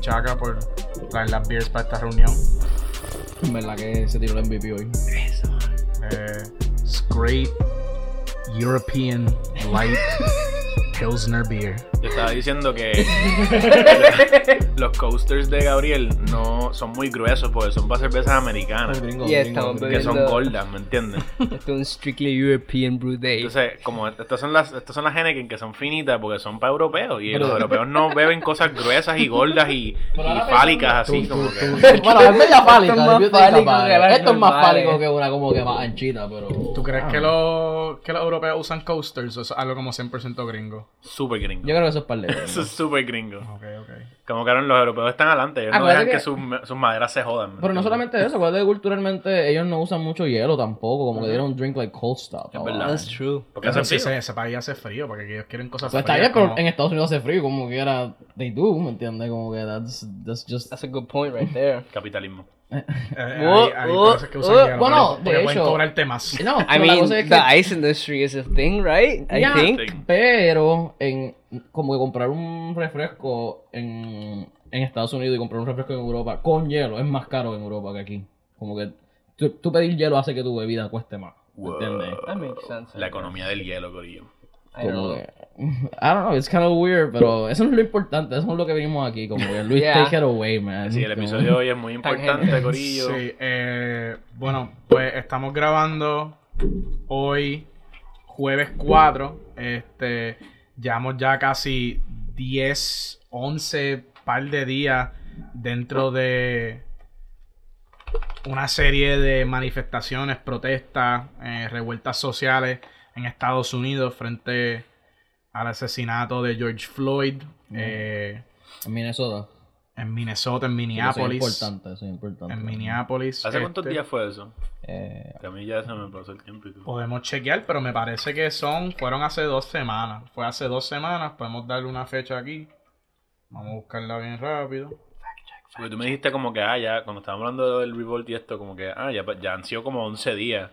Menchaca, por traer las beers para esta reunión. En verdad que se tiró el MVP hoy. Eh, it's great European light Pilsner beer. Yo estaba diciendo que los coasters de Gabriel son muy gruesos porque son para cervezas americanas. Gringo, Y gringo, estamos gringo. Que son gordas, ¿me entiendes? Esto es un strictly European brew day. Entonces, como estas son las, estas son las Henneken que son finitas porque son para europeos. Y los europeos no beben cosas gruesas y gordas y, y fálicas así tú- como tú- que. tú- Bueno, es media fálica. Esto es más fálico que Esto es más fálico que una como que más anchita, pero. ¿Tú crees Ah. que, los, que los europeos usan coasters o es algo como 100% gringo? Súper gringo. Yo creo que eso es par de. Eso es súper gringo. Ok, ok. Como que los europeos están adelante. Ellos no Acuérdate dejan que, que- sus, sus maderas se jodan. ¿me Pero no solamente eso, acuérdate que culturalmente ellos no usan mucho hielo tampoco, como que they don't drink like cold stuff. Es verdad. That's true. Porque hace frío. ese, ese país hace frío porque ellos quieren cosas Pues está frías. bien, pero como- en Estados Unidos hace frío, como que era, they do, ¿me entiendes? Como que that's, that's just... That's a good point right there. Capitalismo. Eh, Oh, ahí oh, por eso es que usan oh. hielo, Bueno, porque de hecho- cobrarte más. No, I pero mean, es the que- ice industry is a thing, right? I Yeah. think. Pero en como que comprar un refresco en, en Estados Unidos y comprar un refresco en Europa con hielo es más caro en Europa que aquí. Como que tú, tú pedir hielo hace que tu bebida cueste más. ¿Me entiendes? That makes sense. La economía del hielo, Corillo. I don't know. que, I don't know, it's kind of weird, pero eso no es lo importante, eso es lo que venimos aquí, como que Luis, Yeah. take it away, man. Sí, el episodio de hoy es muy importante. Corillo. Sí, eh, bueno, pues estamos grabando hoy, jueves 4. Este, llevamos ya casi 10, 11 par de días dentro de una serie de manifestaciones, protestas, eh, revueltas sociales en Estados Unidos frente al asesinato de George Floyd eh, En Minnesota. En Minnesota, en Eso es Minneapolis. importante, eso es importante. En Minneapolis. ¿Hace cuántos este, días fue eso? Eh, Que a mí ya se me pasó el tiempo y todo. Podemos chequear, pero me parece que son, fueron hace dos semanas. Fue hace dos semanas, podemos darle una fecha aquí. Vamos a buscarla bien rápido. Porque tú me dijiste como que, ah, ya, cuando estábamos hablando del revolt y esto, como que, ah, ya, ya han sido como 11 días.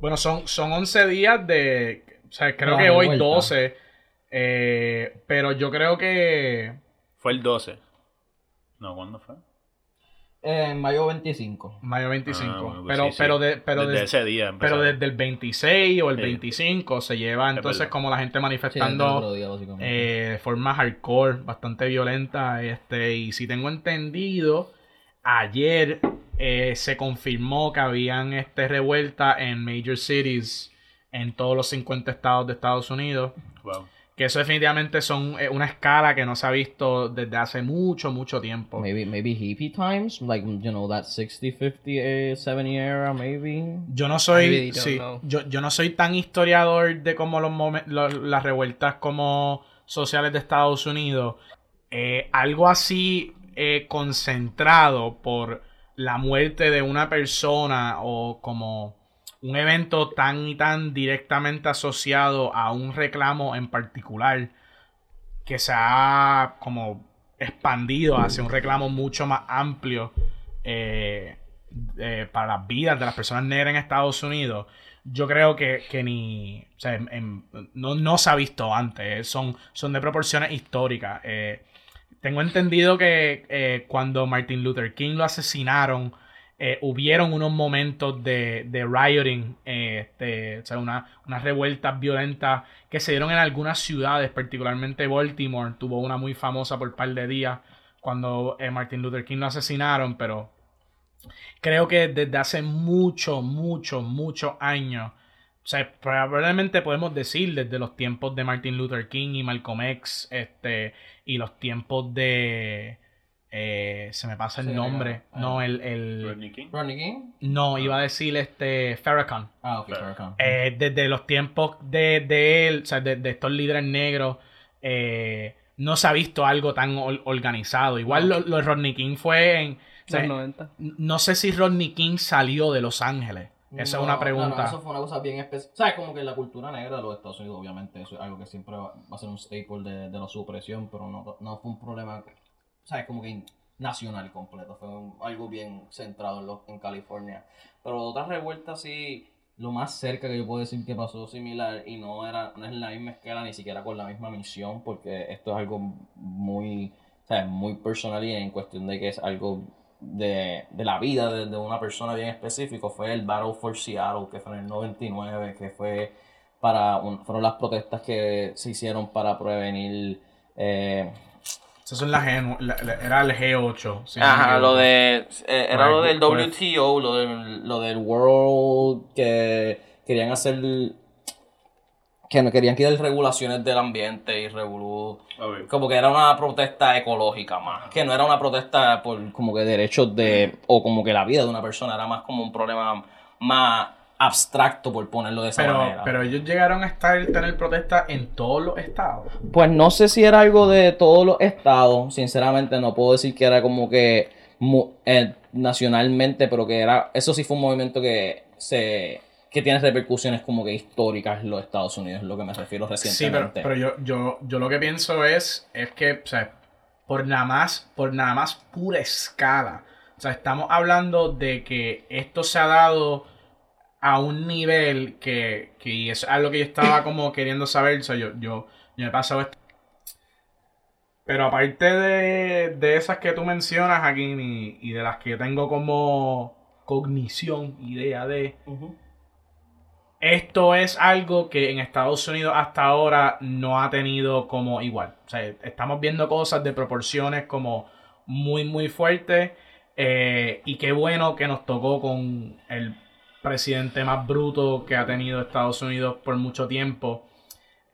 Bueno, son, son 11 días de... O sea, creo que hoy revuelta. 12. eh, pero yo creo que... Fue el 12. No, ¿cuándo fue? en mayo 25. Mayo 25. Ah, bueno, pues pero, sí, sí. pero, de, pero, Desde de- ese día pero desde el 26 o el Sí. 25 se lleva entonces como la gente manifestando... desde día, básicamente. eh, de forma hardcore, bastante violenta. Este, y si tengo entendido, ayer eh, se confirmó que habían este, revuelta en major cities en todos los 50 estados de Estados Unidos. Wow. Que eso definitivamente son eh, una escala que no se ha visto desde hace mucho, mucho tiempo. Maybe, maybe hippie times, like, you know, that 60, 50, eh, 70 era, maybe. Yo no I soy, sí, know. yo, yo no soy tan historiador de cómo los momen- lo- las revueltas como sociales de Estados Unidos. Eh, algo así eh, concentrado por la muerte de una persona o como un evento tan y tan directamente asociado a un reclamo en particular que se ha como expandido hacia un reclamo mucho más amplio eh, eh, para las vidas de las personas negras en Estados Unidos, yo creo que, que ni. No, no se ha visto antes. eh, Son, son de proporciones históricas. tengo entendido que cuando Martin Luther King lo asesinaron, eh, hubieron unos momentos de, de rioting, eh, este, o sea, una- unas revueltas violentas que se dieron en algunas ciudades, particularmente Baltimore, tuvo una muy famosa por un par de días cuando eh, Martin Luther King lo asesinaron, pero creo que desde hace mucho, mucho, muchos años, o sea, probablemente podemos decir desde los tiempos de Martin Luther King y Malcolm X, este, y los tiempos de... eh, se me pasa el Sí, nombre. No, el... el Rodney King. Rodney King? no, iba a decir este Farrakhan. Ah, ok. Farrakhan. Eh, desde los tiempos de, de él, o sea, de, de estos líderes negros, eh, no se ha visto algo tan or- organizado. Igual lo, lo de Rodney King fue en... o sea, Los 90. no sé si Rodney King salió de Los Ángeles. Esa es una pregunta. no, no, eso fue una cosa bien especial. ¿Sabes? Como que la cultura negra de los Estados Unidos, obviamente, eso es algo que siempre va va a ser un staple de, de la supresión, pero no, no fue un problema, ¿sabes? Como que nacional completo. Fue un- algo bien centrado en, lo- en California. Pero otras revueltas sí. lo más cerca que yo puedo decir que pasó similar y no era no es la misma escala ni siquiera con la misma misión porque esto es algo muy sea, muy personal y en cuestión de que es algo de, de la vida de, de una persona bien específico fue el Battle for Seattle que fue en el 99 que fue para un- fueron las protestas que se hicieron para prevenir eh, Esas son las G, la- la- era el G8. si no me Ajá, lo de. eh, era lo del Pues- WTO, lo del, lo del World. que querían hacer. que no querían quitar regulaciones del ambiente y revolú. Como que era una protesta ecológica más. Que no era una protesta por como que derechos de. o como que la vida de una persona. Era más como un problema más abstracto, por ponerlo de esa Pero, manera. pero ellos llegaron a estar tener protestas en todos los estados. Pues no sé si era algo de todos los estados, sinceramente no puedo decir que era como que eh, nacionalmente, pero que era, eso sí fue un movimiento que se que tiene repercusiones como que históricas en los Estados Unidos, es lo que me refiero Sí, pero, recientemente. pero yo, yo, yo lo que pienso es, es que, o sea, por nada más, por nada más pura escala. O sea, estamos hablando de que esto se ha dado a un nivel que, que es algo que yo estaba como queriendo saber. O sea, yo, yo, yo he pasado esto. Pero aparte de, de esas que tú mencionas aquí y, y de las que yo tengo como cognición, idea de, esto es algo que en Estados Unidos hasta ahora no ha tenido como igual. O sea, estamos viendo cosas de proporciones como muy, muy fuertes. eh, y qué bueno que nos tocó con el presidente más bruto que ha tenido Estados Unidos por mucho tiempo.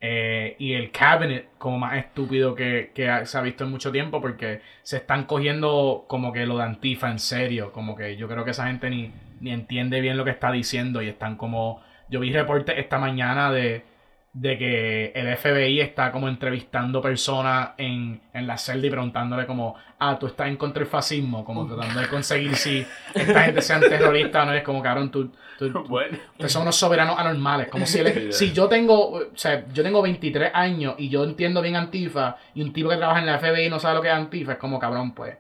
eh, y el cabinet como más estúpido que, que se ha visto en mucho tiempo porque se están cogiendo como que lo de Antifa en serio. Como que yo creo que esa gente ni, ni entiende bien lo que está diciendo y están como... Yo vi reportes esta mañana de, de que el FBI está como entrevistando personas en, en la celda y preguntándole como, ah, tú estás en contra del fascismo, como tratando de conseguir si esta gente sean terroristas o no, es como, cabrón, tú, tú, tú- Bueno. ustedes son unos soberanos anormales, como si, él- si yo tengo, o sea, yo tengo 23 años y yo entiendo bien Antifa y un tipo que trabaja en la FBI no sabe lo que es Antifa, es como, cabrón, pues.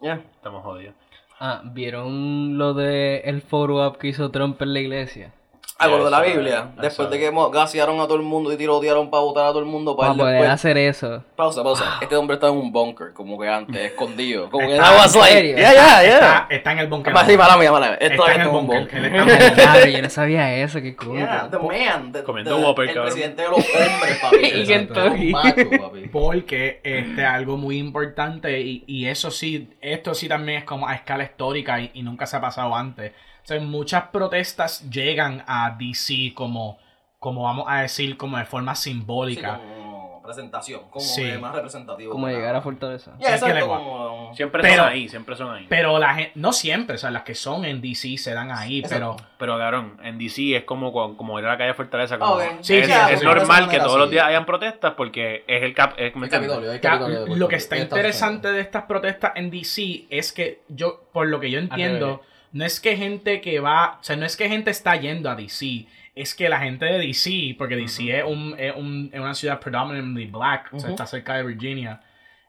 Ya. Estamos jodidos. Ah, ¿vieron lo de el follow up que hizo Trump en la iglesia? Ah, con lo de la Biblia. eso. Después de que gasearon a todo el mundo y tirotearon para votar a todo el mundo, para él poder después- hacer eso. Pausa, pausa. Este hombre estaba en un bunker, como que antes, escondido. Como que Está- ¿en like, serio? yeah, yeah, Está, yeah. está en el bunker. Más sí, para mí, para mí. Esto Está es en el un bunker. está. Claro, yo no sabía eso, qué cool. Yeah, the man. the- Comiendo Whopper, El cabrón. presidente de los hombres, papi. Macho, papi. Porque este algo muy importante y, y eso sí, esto sí también es como a escala histórica y, y nunca se ha pasado antes. O sea, muchas protestas llegan a DC como, como vamos a decir, como de forma Sí, simbólica. como presentación, como Sí. más representativo. Como llegar a Fortaleza. Ya, Es que exacto, como... Siempre Pero- son ahí, siempre son ahí. Pero la gente, no siempre, o sea, las que son en DC se dan ahí, pero Pero cabrón, en DC es como, como ir a la calle Fortaleza. Como. Sí, es, sí, es sí, normal sí, que sí. todos los días hayan protestas porque es el cap. Es, ¿me El entiendes? Capitolio, el Ca- Capitolio de Puerto lo que está interesante de estas protestas en DC es que yo, por lo que yo entiendo, no es que gente que va, o sea, no es que gente está yendo a DC, es que la gente de DC, porque DC es, un, es, un- es una ciudad predominantly black, o sea, está cerca de Virginia.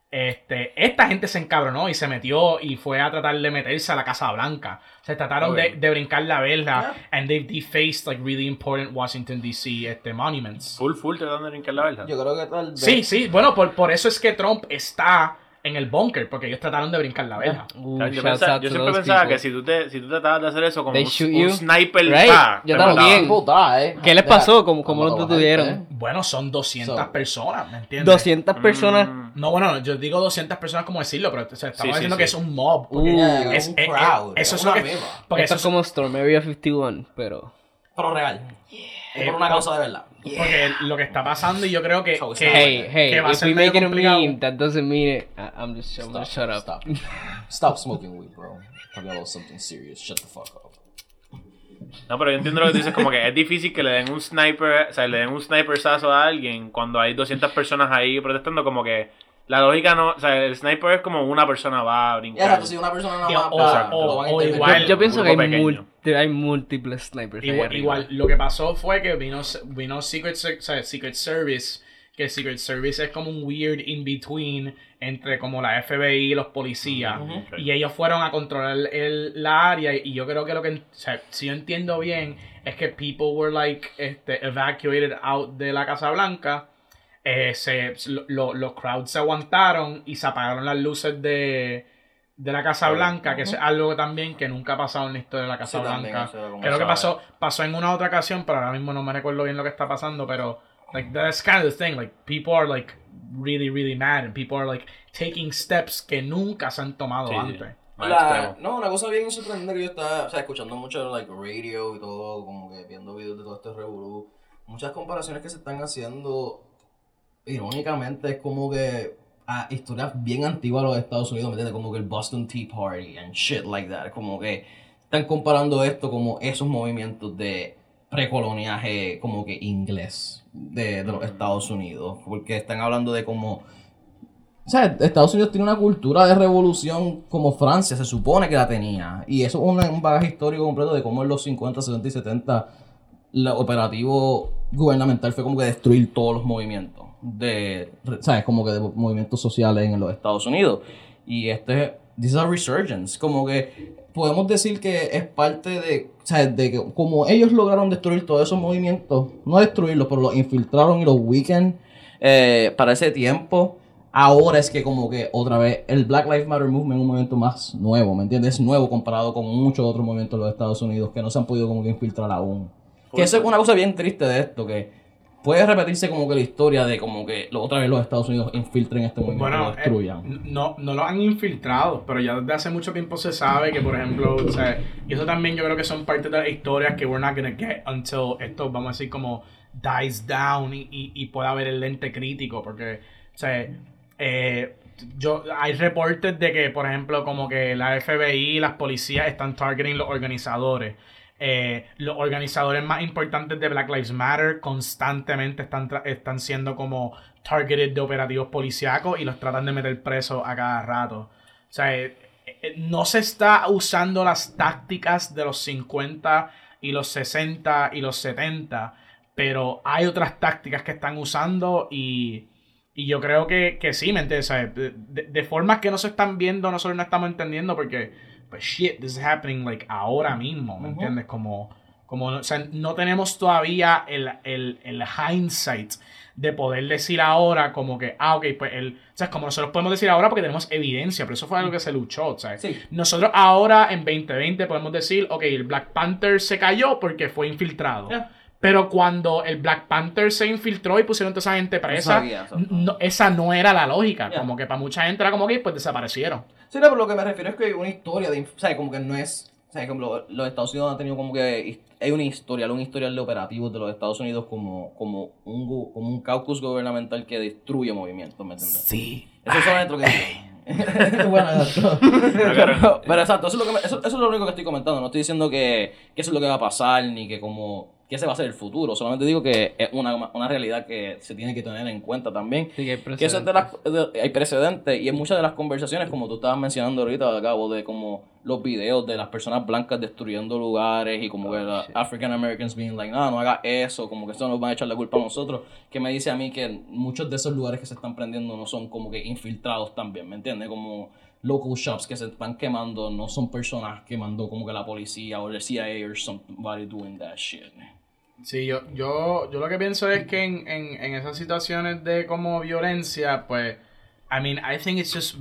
Este, esta gente se encabronó y se metió y fue a tratar de meterse a la Casa Blanca. Se trataron de, de brincar la verja Yeah. and they've defaced like really important Washington DC este, monuments. Full, full tratando de brincar la verdad. Yo creo que tal vez... Sí, sí, bueno, por, por eso es que Trump está en el bunker, porque ellos trataron de brincar la verja. Uh, O sea, yo, shouts pensa- out yo siempre pensaba people. que si tú, te, si tú tratabas de hacer eso como They un, un you. sniper, Right? pa, Yo también. die. ¿Qué les pasó? ¿Cómo, cómo lo detuvieron? ¿eh? Bueno, son 200 So- personas, ¿me entiendes? 200 personas. Mm, No, bueno, yo digo 200 personas como decirlo, pero o sea, estamos Sí, sí, diciendo sí. que es un mob. Porque, Uh, Yeah, es, un eh, eh, crowd, eso es una lo que. Porque Esto eso es como Storm Area 51, pero. Pero real. Es por Eh, una causa de verdad. Porque lo que está pasando, y yo creo que. So que- Hey, hey, que va a if ser we medio make it a complicado. meme, that doesn't mean it. I'm just, I'm gonna shut up. Stop. Stop smoking weed, bro. Talking about something serious. Shut the fuck up. No, pero yo entiendo lo que tú dices, como que es difícil que le den un sniper, o sea, le den un snipersazo a alguien cuando hay 200 personas ahí protestando, como que la lógica no, o sea, el sniper es como una persona va a brincar. exacto, si una persona nada Y- más o- va, o- a o igual- Yo, yo pienso que hay, múltiples snipers. Igual, lo que pasó fue que vino, vino Secret, sea, Secret Service que el Secret Service es como un weird in-between entre como la FBI y los policías. Y ellos fueron a controlar el, la área y yo creo que lo que, o sea, si yo entiendo bien, es que people were like este, evacuated out de la Casa Blanca. Eh, se, lo- lo- los crowds se aguantaron y se apagaron las luces de, de la Casa. Blanca, que es algo también que nunca ha pasado en la historia de la Casa Sí, Blanca. Creo que pasó, pasó en una otra ocasión, pero ahora mismo no me recuerdo bien lo que está pasando, pero like that's kind of the thing, like people are like really really mad and people are like taking steps que nunca se han tomado Sí, antes. La- no, una cosa bien sorprendente que yo estaba, o sea, escuchando mucho like radio y todo, como que viendo videos de todo este revolú, muchas comparaciones que se están haciendo, irónicamente, es como que a historias bien antiguas de los Estados Unidos, ¿me entiendes? Como que el Boston Tea Party and shit like that, como que están comparando esto como esos movimientos de precoloniaje como que inglés de, de los Estados Unidos, porque están hablando de como o sea, Estados Unidos tiene una cultura de revolución como Francia, se supone que la tenía. Y eso es un, un bagaje histórico completo de cómo en los 50, 60 y 70 el operativo gubernamental fue como que destruir todos los movimientos. De, ¿sabes? Como que de movimientos sociales en los Estados Unidos. Y este, this is a resurgence. Como que podemos decir que es parte de, sea, de que como ellos lograron destruir todos esos movimientos, no destruirlos, pero los infiltraron y los weaken eh, para ese tiempo. Ahora es que como que otra vez el Black Lives Matter Movement es un movimiento más nuevo, ¿me entiendes? Es nuevo comparado con muchos otros movimientos de los Estados Unidos que no se han podido como que infiltrar aún. Que eso es una cosa bien triste de esto, que puede repetirse como que la historia de como que lo- otra vez los Estados Unidos infiltren este movimiento Bueno, eh, no, no lo han infiltrado, pero ya desde hace mucho tiempo se sabe que, por ejemplo, o sea, y eso también yo creo que son parte de las historias que we're not gonna get until esto, vamos a decir, como dies down y, y, y pueda haber el lente crítico, porque, o sea, eh, yo, hay reportes de que, por ejemplo, como que la FBI y las policías están targeting los organizadores. Eh, los organizadores más importantes de Black Lives Matter constantemente están, están siendo como targeted de operativos policíacos y los tratan de meter presos a cada rato. O sea, eh, eh, no se está usando las tácticas de los 50 y los 60 y los 70, pero hay otras tácticas que están usando y, y yo creo que, que sí, ¿me entiendes? De formas que no se están viendo, nosotros no estamos entendiendo porque, pues shit, this is happening like ahora mismo, ¿me entiendes? Como, como, o sea, no tenemos todavía el, el, el hindsight de poder decir ahora como que, ah, ok, pues el, o sea, como nosotros podemos decir ahora porque tenemos evidencia, pero eso fue algo que se luchó, ¿sabes? Sí. Nosotros ahora en 2020 podemos decir, ok, el Black Panther se cayó porque fue infiltrado. Pero cuando el Black Panther se infiltró y pusieron toda esa gente presa, sabía eso. no- esa no era la lógica. Como que para mucha gente era como que pues desaparecieron. Sí, no, pero lo que me refiero es que hay una historia de, o sea, como que no es, o sea, como lo- los Estados Unidos han tenido como que, hay una historia, un historial de operativos de los Estados Unidos como, como, un, como un caucus gubernamental que destruye movimientos, ¿me entiendes? Sí. Eso es solamente lo que bueno, exacto. pero, pero exacto, eso es, lo que me- eso, eso es lo único que estoy comentando. No estoy diciendo que, que eso es lo que va a pasar, ni que como que ese va a ser el futuro. Solamente digo que es una, una realidad que se tiene que tener en cuenta también. Sí, que hay Que eso es de las, de- hay precedentes y en muchas de las conversaciones, como tú estabas mencionando ahorita, Gabo, de como los videos de las personas blancas destruyendo lugares y como que los shit. African Americans being like, no, no haga eso, como que eso nos va a echar la culpa a nosotros, que me dice a mí que muchos de esos lugares que se están prendiendo no son como que infiltrados también, ¿me entiendes? Como local shops que se están quemando no son personas quemando como que la policía o el CIA or somebody doing that shit. Sí, yo, yo, yo lo que pienso es que en, en, en esas situaciones de como violencia, pues, I mean, I think it's just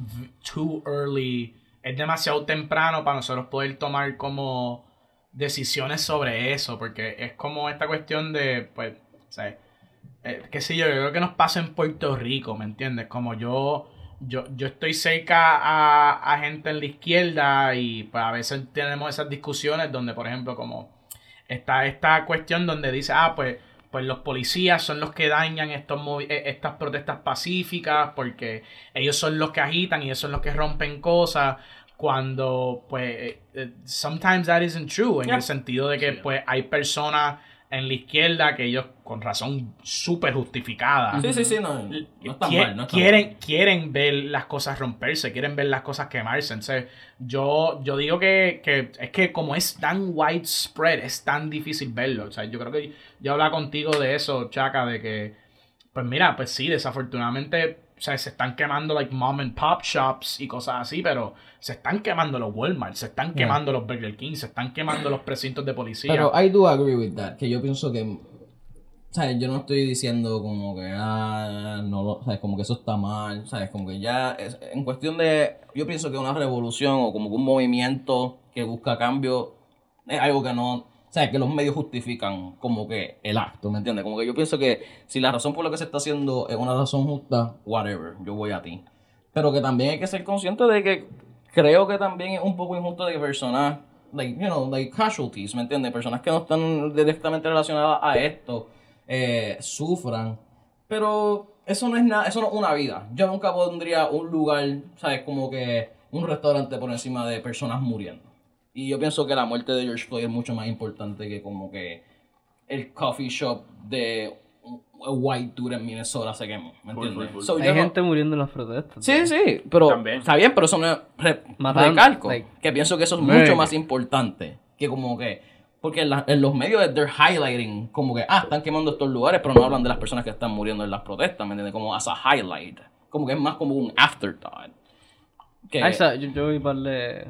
too early. Es demasiado temprano para nosotros poder tomar como decisiones sobre eso, porque es como esta cuestión de, pues, sea, eh, qué sé yo, yo creo que nos pasa en Puerto Rico, ¿me entiendes? Como yo, yo, yo estoy cerca a, a gente en la izquierda y pues a veces tenemos esas discusiones donde, por ejemplo, como está esta cuestión donde dice, ah, pues, pues los policías son los que dañan estos eh, estas protestas pacíficas porque ellos son los que agitan y ellos son los que rompen cosas cuando pues eh, eh, sometimes that isn't true en Yeah. el sentido de que Sí. pues hay personas en la izquierda que ellos con razón súper justificada Sí, sí, sí, no, no está Qui- mal, no está quieren, mal. quieren ver las cosas romperse, quieren ver las cosas quemarse. Entonces, yo, yo digo que, que es que como es tan widespread, es tan difícil verlo. O sea, yo creo que yo hablaba contigo de eso, Chaca, de que Pues mira, pues sí, desafortunadamente, o sea, se están quemando like mom and pop shops y cosas así, pero se están quemando los Walmart, se están quemando los Burger King, se están quemando los precintos de policía. Pero I do agree with that, que yo pienso que, sea, yo no estoy diciendo como que, ah, no lo, sabes, como que eso está mal, sabes, como que ya, es- en cuestión de, yo pienso que una revolución o como que un movimiento que busca cambio es algo que no, sea, que los medios justifican como que el acto, ¿me entiendes? Como que yo pienso que si la razón por la que se está haciendo es una razón justa, whatever, yo voy a ti. Pero que también hay que ser consciente de que creo que también es un poco injusto de que personas, like, you know, like casualties, ¿me entiendes? Personas que no están directamente relacionadas a esto, eh, sufran. Pero eso no es nada, eso no es una vida. Yo nunca pondría un lugar, ¿sabes? Como que un restaurante por encima de personas muriendo. Y yo pienso que la muerte de George Floyd es mucho más importante que como que el coffee shop de un un white dude en Minnesota se quemó, ¿me entiendes? full, full. So, Hay no- gente muriendo en las protestas. Sí, sí, pero También. está bien, pero eso no es re- Matando, recalco. like, que pienso que eso es mucho más importante que como que porque en, la- en los medios they're highlighting como que ah, están quemando estos lugares, pero no hablan de las personas que están muriendo en las protestas, ¿me entiendes? Como as a highlight, como que es más como un afterthought. Que, Ah, esa- yo, yo vi par de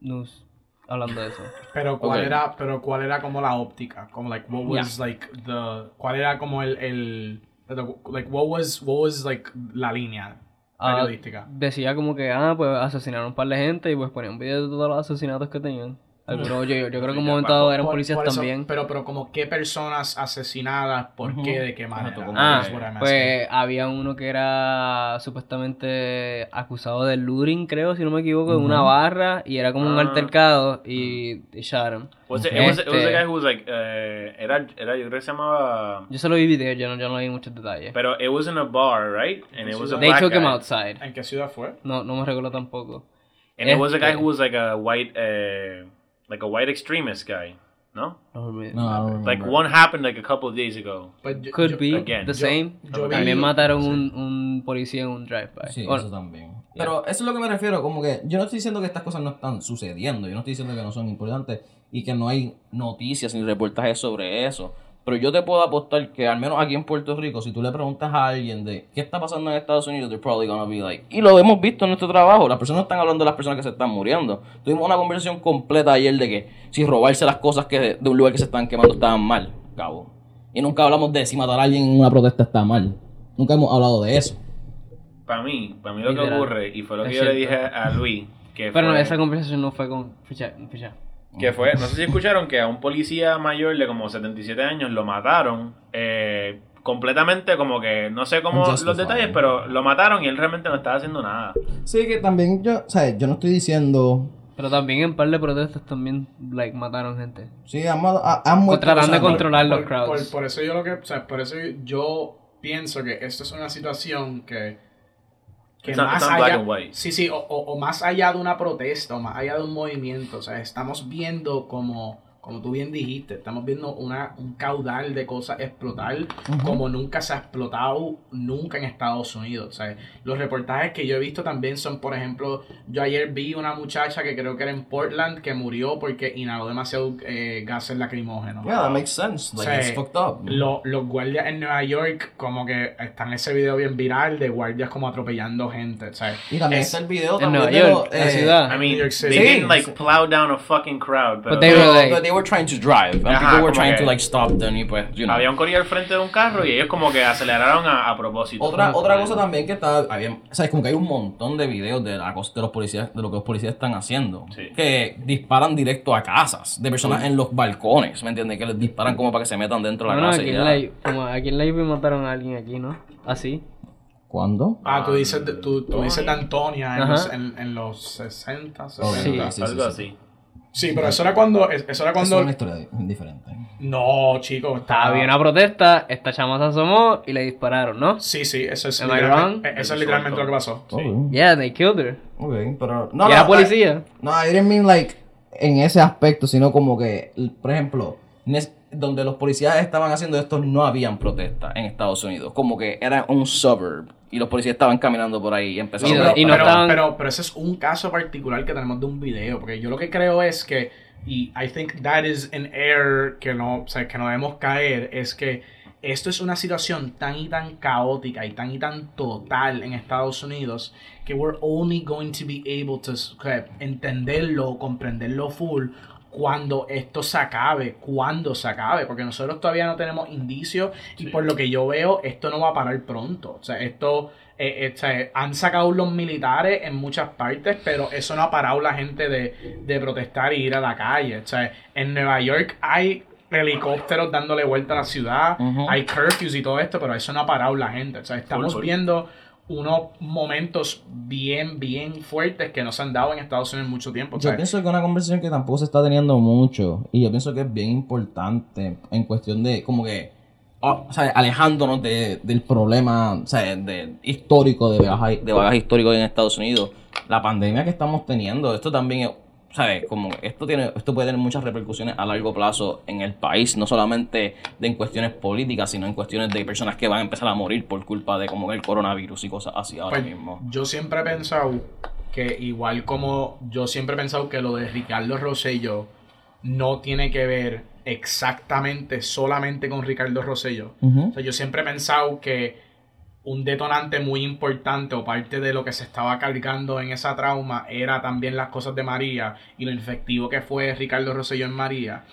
news hablando de eso. Pero cuál era, pero cuál era como la óptica, como like what was like the, cuál era como el, el like what was what was like la línea Ah, periodística. decía como que, ah, pues asesinaron un par de gente y pues ponían un video de todos los asesinatos que tenían. Pero yo, yo creo que en un momento dado eran Por- policías por eso, también. Pero pero como qué personas asecinadas, por Ujú. qué, de qué manera. como Ah, pues había uno que era supuestamente acusado de looting, creo, si no me equivoco, en una barra y era como un Ah. altercado y, y him. Was it, was, it was a Este- guy who was like, eh, era, era, yo creo que se llamaba, Yo solo vi video, yo no, yo no vi muchos detalles. pero it was in a bar, right? And it was a They black took him guy. outside. ¿En qué ciudad fue? No, no me recuerdo tampoco. And it was a guy Este- who was like a white, uh, like a white extremist guy, no? No no, I don't Like one happened like a couple of days ago. Pues yo- Could yo- be again, the yo- same. vi- También mataron un, un policía en un drive-by. Sí, Bueno, eso también. Pero eso es lo que me refiero, como que yo no estoy diciendo que estas cosas no están sucediendo, yo no estoy diciendo que no son importantes y que no hay noticias ni reportajes sobre eso. Pero yo te puedo apostar que al menos aquí en Puerto Rico, si tú le preguntas a alguien de qué está pasando en Estados Unidos, they're probably gonna be like, y lo hemos visto en nuestro trabajo, las personas están hablando de las personas que se están muriendo. Tuvimos una conversación completa ayer de que si robarse las cosas que de, de un lugar que se están quemando estaban mal, cabo. Y nunca hablamos de si matar a alguien en una protesta está mal. Nunca hemos hablado de eso. Para mí, para mí lo que Literal. ocurre, y fue lo que Es yo le dije a Luis, que pero no, esa conversación no fue con ficha. ficha. Que fue, no sé si escucharon que a un policía mayor de como 77 años lo mataron, eh, completamente como que, no sé cómo los detalles, pero lo mataron y él realmente no estaba haciendo nada. Sí, que también yo, o sea, yo no estoy diciendo. Pero también en par de protestas también like, mataron gente. Sí, han, han muerto Tratando de controlar los por, crowds. por- por eso yo lo que, o sea, por eso yo pienso que esto es una situación que, que más allá, and white. sí, sí, o, o- o más allá de una protesta, o más allá de un movimiento, o sea, estamos viendo como, como tú bien dijiste, estamos viendo una, un caudal de cosas explotar como nunca se ha explotado nunca en Estados Unidos. O sea, los reportajes que yo he visto también son, por ejemplo, yo ayer vi una muchacha que creo que era en Portland que murió porque inhaló demasiado eh, gases lacrimógenos. Yeah, that makes sense. Like, Sí. it's fucked up. Lo- los guardias en Nueva York, como que están ese video bien viral de guardias como atropellando gente. O sea, y también es- el video En Nueva de York, la eh, ciudad. I mean, New York City. they Sí. didn't like plow down a fucking crowd, pero But they were like- but they were trying to drive. And Ajá, people were trying que- to like stop them y pues, you know. había un corillo al frente de un carro y ellos como que aceleraron a, a propósito. Otra, otra cosa también que está, había, sabes, como que hay un montón de videos de la cosa de los policías, de lo que los policías están haciendo, Sí. que disparan directo a casas, de personas en los balcones, ¿me entiendes? Que les disparan como para que se metan dentro de la Bueno, casa. aquí y en, ya. live, como aquí en live mataron a alguien aquí, ¿no? Así. ¿Cuándo? ah, tú dices, de- tú, tú dices de Antonia en los, en, en los 60, 60. Sí. sí, sí, algo sí. así. Sí, pero eso era cuando. Eso era Eso es cuando. una historia diferente. No, chicos. estaba- Había una protesta, esta chama se asomó y le dispararon, ¿no? Sí, sí, eso es, I literalmente, wrong? eso es literalmente lo que pasó. Ok, Yeah, they killed her. ok, pero... y era policía. No, I didn't mean like en ese aspecto, sino como que, por ejemplo, donde los policías estaban haciendo esto no habían protestas en Estados Unidos. Como que era un suburb y los policías estaban caminando por ahí y empezaron Y a y no pero, estaban- pero, pero ese es un caso particular que tenemos de un video. Porque yo lo que creo es que, y I think that is an error que no, o sea, que no debemos caer, es que esto es una situación tan y tan caótica y tan y tan total en Estados Unidos que we're only going to be able to okay, entenderlo, comprenderlo full cuando esto se acabe, cuando se acabe, porque nosotros todavía no tenemos indicios y por lo que yo veo esto no va a parar pronto. O sea, esto eh, eh, han sacado los militares en muchas partes, pero eso no ha parado la gente de, de protestar y ir a la calle. O sea, en Nueva York hay helicópteros dándole vuelta a la ciudad, hay curfews y todo esto, pero eso no ha parado la gente. O sea, estamos viendo unos momentos bien, bien fuertes que no se han dado en Estados Unidos en mucho tiempo. Yo pienso que es una conversación que tampoco se está teniendo mucho. Y yo pienso que es bien importante en cuestión de como que, ah, o sea, alejándonos de- del problema o sea, de, histórico, de bagaje, de bagaje histórico en Estados Unidos. La pandemia que estamos teniendo, esto también es, ¿sabes? Como esto, tiene, esto puede tener muchas repercusiones a largo plazo en el país, no solamente de en cuestiones políticas, sino en cuestiones de personas que van a empezar a morir por culpa de como el coronavirus y cosas así ahora Pues, mismo. Yo siempre he pensado que igual como yo siempre he pensado que lo de Ricardo Rosello no tiene que ver exactamente solamente con Ricardo Rosello. O sea, yo siempre he pensado que un detonante muy importante o parte de lo que se estaba cargando en esa trauma era también las cosas de María y lo efectivo que fue Ricardo Rosselló en María.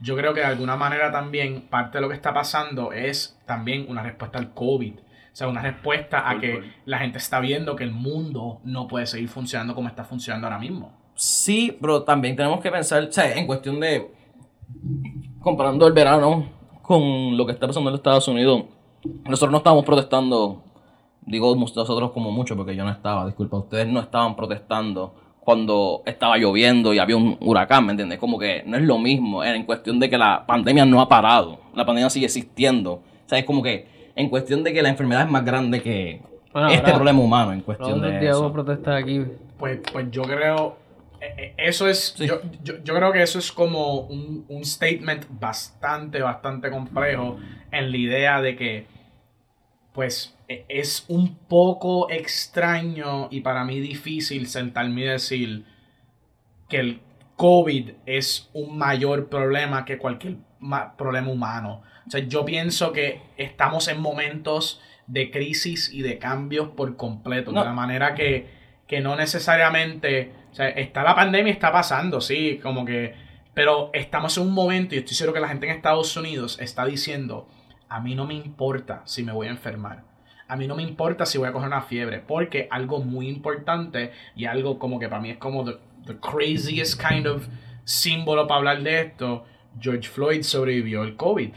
Yo creo que de alguna manera también parte de lo que está pasando es también una respuesta al COVID. O sea, una respuesta a que la gente está viendo que el mundo no puede seguir funcionando como está funcionando ahora mismo. Sí, pero también tenemos que pensar, o sea, en cuestión de comparando el verano con lo que está pasando en los Estados Unidos, nosotros no estábamos protestando, digo nosotros como mucho porque yo no estaba, disculpa, ustedes no estaban protestando cuando estaba lloviendo y había un huracán, ¿me entiendes? Como que no es lo mismo, en cuestión de que la pandemia no ha parado, la pandemia sigue existiendo, o sea, es como que en cuestión de que la enfermedad es más grande que Bueno, este ahora- problema humano, en cuestión de eso. hubo protestas aquí. Pues, pues yo creo. eh, eh, Eso es. Sí. Yo, yo, yo creo que eso es como un, un statement bastante, bastante complejo en la idea de que. Pues e- es un poco extraño y para mí difícil sentarme y decir que el COVID es un mayor problema que cualquier ma- problema humano. O sea, yo pienso que estamos en momentos de crisis y de cambios por completo. No. De la manera que, que no necesariamente. O sea, está la pandemia, está pasando, sí, como que. Pero estamos en un momento, y estoy seguro que la gente en Estados Unidos está diciendo: A mí no me importa si me voy a enfermar. A mí no me importa si voy a coger una fiebre. Porque algo muy importante y algo como que para mí es como the, the craziest kind of símbolo para hablar de esto. George Floyd sobrevivió el COVID.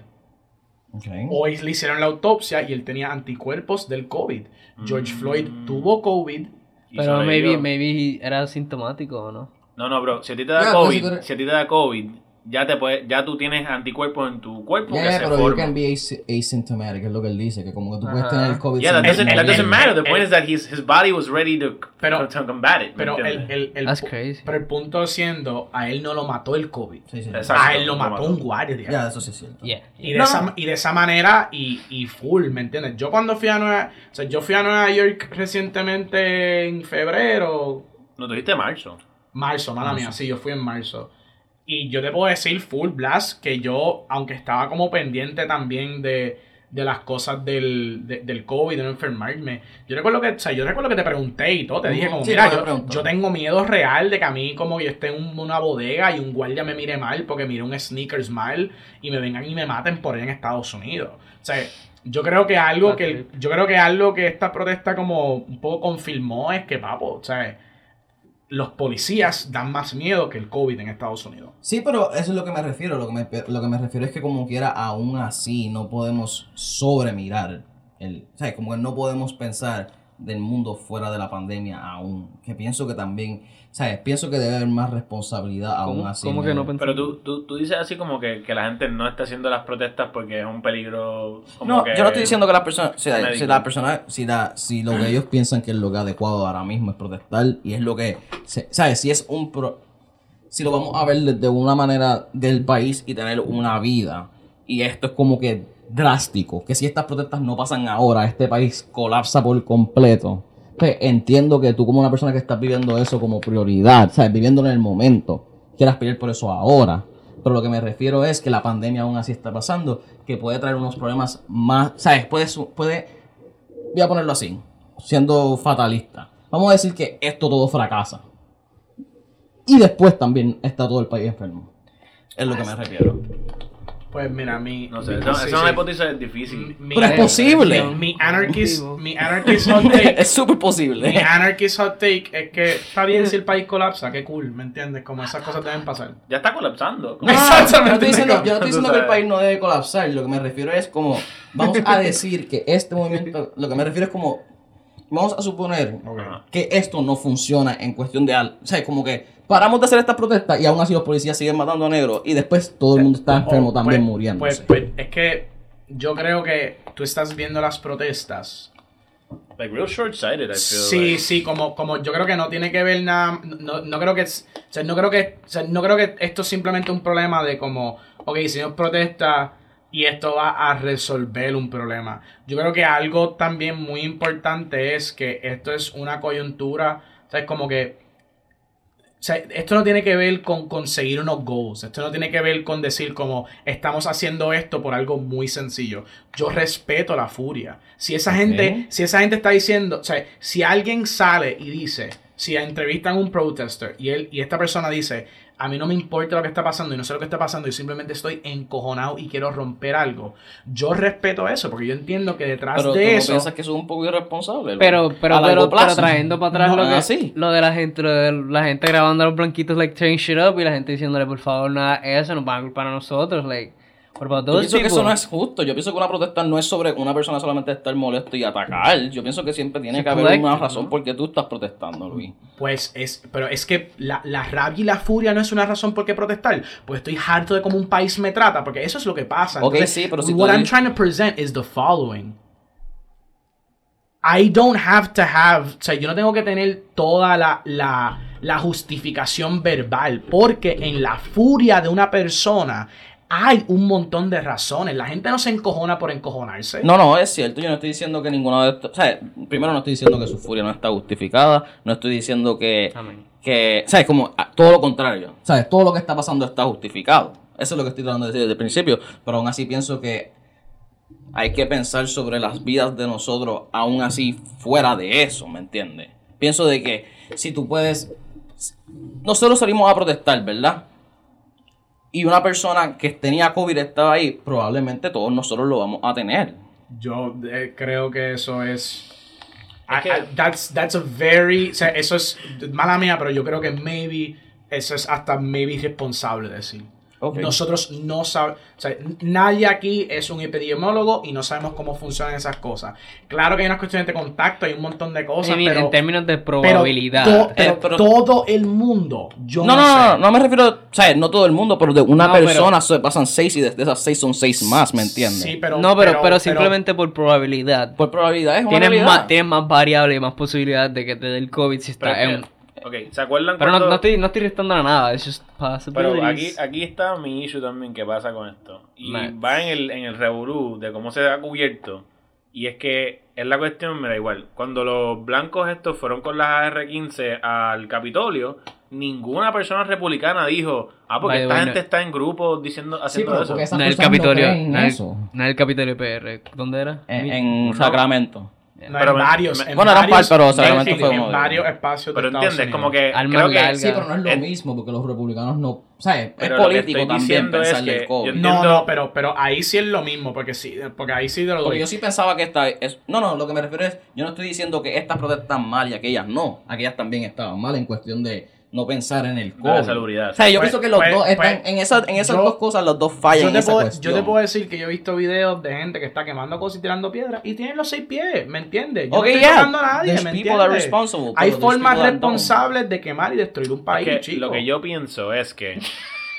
Ok. Hoy le hicieron la autopsia y él tenía anticuerpos del COVID. George Mm. Floyd tuvo COVID. Y Pero maybe, maybe era sintomático o no. No, no, bro. Si a ti te da si COVID, tú eres- si a ti te da COVID, ya te puede, ya tú tienes anticuerpos en tu cuerpo Ya, que ya, se pero you forman. can be as- asymptomatic, es lo que él dice, que como que tú puedes tener el COVID Yeah, that doesn't, el- that doesn't matter. The el- point is that his, his body was ready to, Pero- to combat it. ¿me Pero el, el- el That's crazy. pero el punto siendo, a él no lo mató el COVID. Sí, sí. Exacto. A él lo lo mató mató. un guardia. Ya, eso sí es cierto. Yeah. Y de, No. esa, y de esa manera y, y full, ¿me entiendes? Yo cuando fui a Nueva, o sea, yo fui a Nueva York recientemente en febrero, No tuviste marzo. marzo, mala mía, sí, yo fui en marzo. Y yo te puedo decir full blast que yo, aunque estaba como pendiente también de, de las cosas del, de- del COVID, de no enfermarme, yo recuerdo que, o sea, yo recuerdo que te pregunté y todo, te dije como, Sí, mira, yo, yo tengo miedo real de que a mí como yo esté en un- una bodega y un guardia me mire mal porque mire un sneakers mal y me vengan y me maten por ahí en Estados Unidos. O sea, yo creo que algo que yo creo que algo que esta protesta como un poco confirmó es que papo, o sea, los policías dan más miedo que el COVID en Estados Unidos. Sí, pero eso es lo que me refiero. Lo que me, lo que me refiero es que como quiera, aún así, no podemos sobremirar. El, o sea, como que no podemos pensar del mundo fuera de la pandemia aún. Que pienso que también, ¿sabes? Pienso que debe haber más responsabilidad aún ¿Cómo, así. cómo que no pensé? Pero tú, tú, tú dices así como que, que la gente no está haciendo las protestas porque es un peligro. Como No, que- yo no estoy diciendo que las personas, si, la- si la persona, si, la, si lo que ellos piensan que es lo que adecuado ahora mismo es protestar y es lo que, se- ¿sabes? Si es un, pro- si lo vamos a ver desde una manera del país y tener una vida y esto es como que drástico, que si estas protestas no pasan ahora, este país colapsa por completo. Pues entiendo que tú como una persona que estás viviendo eso como prioridad, ¿sabes? Viviendo en el momento, quieras pelear por eso ahora. Pero lo que me refiero es que la pandemia aún así está pasando, que puede traer unos problemas más, ¿sabes? Puede, puede, voy a ponerlo así, siendo fatalista. Vamos a decir que esto todo fracasa. Y después también está todo el país enfermo. Es lo que me refiero. Pues mira, mi. No sé, mi- eso, sí, eso es una hipótesis difícil. Mi- Pero es mi- posible. Mi anarchist, mi anarchist hot take. es súper Mi posible. anarchist hot take es que está bien si el país colapsa, qué cool, ¿me entiendes? Como esas cosas deben pasar. Ya está colapsando. No, Exactamente. yo no estoy diciendo, yo no estoy diciendo que el país no debe colapsar. Lo que me refiero es como, vamos a decir que este movimiento, lo que me refiero es como, vamos a suponer que esto no funciona en cuestión de algo. O sea, como que paramos de hacer estas protestas y aún así los policías siguen matando a negros y después todo el mundo está enfermo Oh, también pues- muriendo. Pues, pues es que yo creo que tú estás viendo las protestas. Like real short-sighted, I feel. Sí, like. sí, como, como yo creo que no tiene que ver nada, no, no creo que, es- o sea, no creo que, o sea, no creo que esto es simplemente un problema de como, ok, si no protesta y esto va a resolver un problema. Yo creo que algo también muy importante es que esto es una coyuntura, o sea, es como que, o sea, esto no tiene que ver con conseguir unos goals. Esto no tiene que ver con decir como estamos haciendo esto por algo muy sencillo. Yo respeto la furia. Si esa gente, si esa gente está diciendo, o sea, si alguien sale y dice, si entrevistan a un protester y él y esta persona dice, a mí no me importa lo que está pasando y no sé lo que está pasando y simplemente estoy encojonado y quiero romper algo. Yo respeto eso porque yo entiendo que detrás Pero tú de no eso piensas que eso es un poco irresponsable. Pero, pero, pero, trayendo para atrás No, lo, que, sí. lo de la gente, lo de la gente grabando a los blanquitos, like, turn shit up, y la gente diciéndole, por favor, nada, eso nos van a culpar a nosotros, like, Yo pienso que eso no es justo. Yo pienso que una protesta no es sobre una persona solamente estar molesto y atacar. Yo pienso que siempre tiene Sí, que haber una razón ¿no? por qué tú estás protestando, Luis. Pues es, pero es que la, la rabia y la furia no es una razón por qué protestar. Pues estoy harto de cómo un país me trata, porque eso es lo que pasa. Ok, sí, pero si tú What I'm dices- trying to present is the following. I don't have to have, o sea, yo no tengo que tener toda la, la, la justificación verbal, porque en la furia de una persona hay un montón de razones. La gente no se encojona por encojonarse. No, no, es cierto. Yo no estoy diciendo que ninguno de estos. O sea, primero no estoy diciendo que su furia no está justificada. No estoy diciendo que. Amén. que ¿Sabes? Como a- todo lo contrario. ¿Sabes? Todo lo que está pasando está justificado. Eso es lo que estoy tratando de decir desde el principio. Pero aún así pienso que hay que pensar sobre las vidas de nosotros, aún así fuera de eso, ¿me entiendes? Pienso de que si tú puedes. Nosotros salimos a protestar, ¿verdad? Y una persona que tenía COVID estaba ahí, probablemente todos nosotros lo vamos a tener. Yo eh, creo que eso es. Es que- I- I- that's, that's a very. O sea, eso es. Mala mía, pero yo creo que maybe. Eso es hasta maybe irresponsable decir. Nosotros no sabemos. O sea, n- nadie aquí es un epidemiólogo y no sabemos cómo funcionan esas cosas. Claro que hay unas cuestiones de contacto, hay un montón de cosas, pero. en términos de pero probabilidad. to- pero Eh, pero- todo el mundo. Yo No, no, no, sé. no, no me refiero, o sea, no todo el mundo, pero de una No, persona se pasan seis y de de esas seis son seis más, ¿me entiendes? Sí, pero. no, pero, pero, simplemente por probabilidad. Por probabilidad es una Tienes realidad. más, tienes más variables y más posibilidades de que te dé el COVID si Pero, está es en... ok, ¿se acuerdan Pero no, cuando- no estoy, no estoy restando a nada, es just Pero aquí, aquí está mi issue también que pasa con esto. Y va en el, en el revolú de cómo se ha cubierto. Y es que es la cuestión, me da igual. Cuando los blancos estos fueron con las AR-15 al Capitolio, ninguna persona republicana dijo, ah, porque By esta gente está en grupos diciendo, haciendo eso. No es el no Capitolio, en no el Capitolio PR. ¿Dónde era? En, en No. Sacramento. No, Pero en varios. me- en Bueno, eran par, varios- pero en- Sacramento en fue uno de varios ellos. espacios de Pero entiendes, Unidos. como que Alma creo que... Sí, pero no es lo mismo, porque los republicanos no... O sea, es Pero lo que político estoy también es pensarle que el COVID. No, no, pero, pero ahí sí es lo mismo, porque sí, porque ahí sí te lo Porque doy. yo sí pensaba que esta es... No, no, lo que me refiero es... Yo no estoy diciendo que estas protestas están mal y aquellas no. Aquellas también estaban mal en cuestión de no pensar en el De la COVID. salubridad. O sea, yo Pues- pienso que los pues- dos están... pues, en, esa- en esas yo- dos cosas los dos fallan yo, en te esa puedo, cuestión. yo te puedo decir que yo he visto videos de gente que está quemando cosas y tirando piedras y tienen los seis pies, ¿me entiendes? Yo Ok, no estoy yeah. a nadie, There's ¿me people that are entiendes? responsible, Hay formas responsables de quemar y destruir un país, que chico. lo que yo pienso es que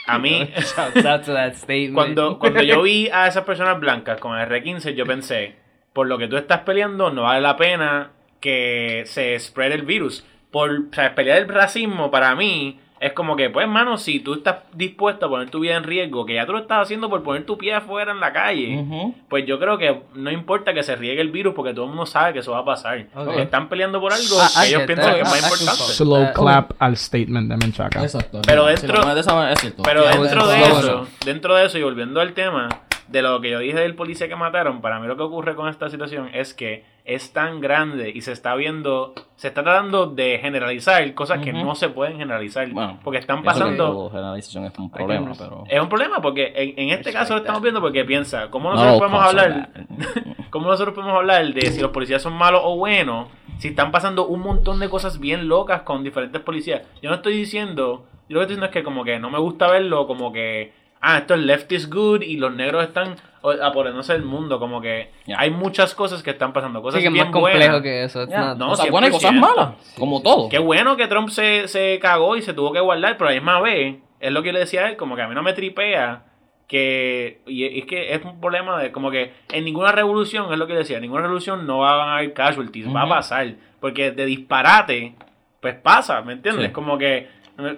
a mí... Shouts out to that statement. Cuando, cuando yo vi a esas personas blancas con R15, yo pensé, por lo que tú estás peleando, no vale la pena que se spread el virus. Por o sea, pelear el racismo, para mí, es como que, pues, mano, si tú estás dispuesto a poner tu vida en riesgo, que ya tú lo estás haciendo por poner tu pie afuera en la calle, pues yo creo que no importa que se riegue el virus porque todo el mundo sabe que eso va a pasar. Ok. Porque están peleando por algo Ah, que I ellos piensan que es más can importante. Slow clap al statement de Menchaca. Exacto. Pero Si dentro- de esa manera, es cierto. Pero dentro de eso, dentro de eso y volviendo al tema de lo que yo dije del policía que mataron, para mí lo que ocurre con esta situación es que es tan grande y se está viendo, se está tratando de generalizar cosas que no se pueden generalizar, Bueno, porque están pasando... generalización es un problema, pero... Es un problema porque en, en este caso lo estamos viendo porque piensa, ¿cómo No nosotros podemos hablar? ¿Cómo nosotros podemos hablar de si los policías son malos o buenos? Si están pasando un montón de cosas bien locas con diferentes policías. Yo no estoy diciendo, yo lo que estoy diciendo es que como que no me gusta verlo como que, ah, esto es left is good y los negros están o- apoderándose del mundo. Como que Ya. hay muchas cosas que están pasando, cosas Sí, que es bien más complejo buenas. que eso. not- no, cosas buenas y cosas 100%. malas, como todo. Qué bueno que Trump se, se cagó y se tuvo que guardar, pero a la misma vez, es lo que le decía a él, como que a mí no me tripea que, y es que es un problema de como que en ninguna revolución, es lo que decía, en ninguna revolución no van a haber casualties, va a pasar, porque de disparate, pues pasa, ¿me entiendes? Sí. Como que,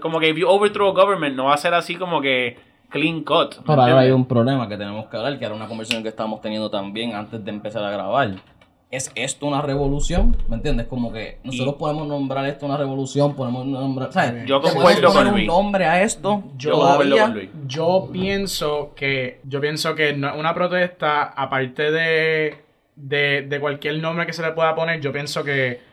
como que if you overthrow a government, no va a ser así como que clean cut. ¿me Pero ahora hay un problema que tenemos que hablar, que era una conversación que estábamos teniendo también antes de empezar a grabar. ¿Es esto una revolución? ¿Me entiendes? Como que nosotros Y- podemos nombrar esto una revolución, podemos nombrar... ¿sabes? Yo ¿Le puedes concuerdo con un nombre a esto? Yo todavía? con Luis. Yo pienso que. Yo pienso que no- una protesta, aparte de, de. de cualquier nombre que se le pueda poner, yo pienso que.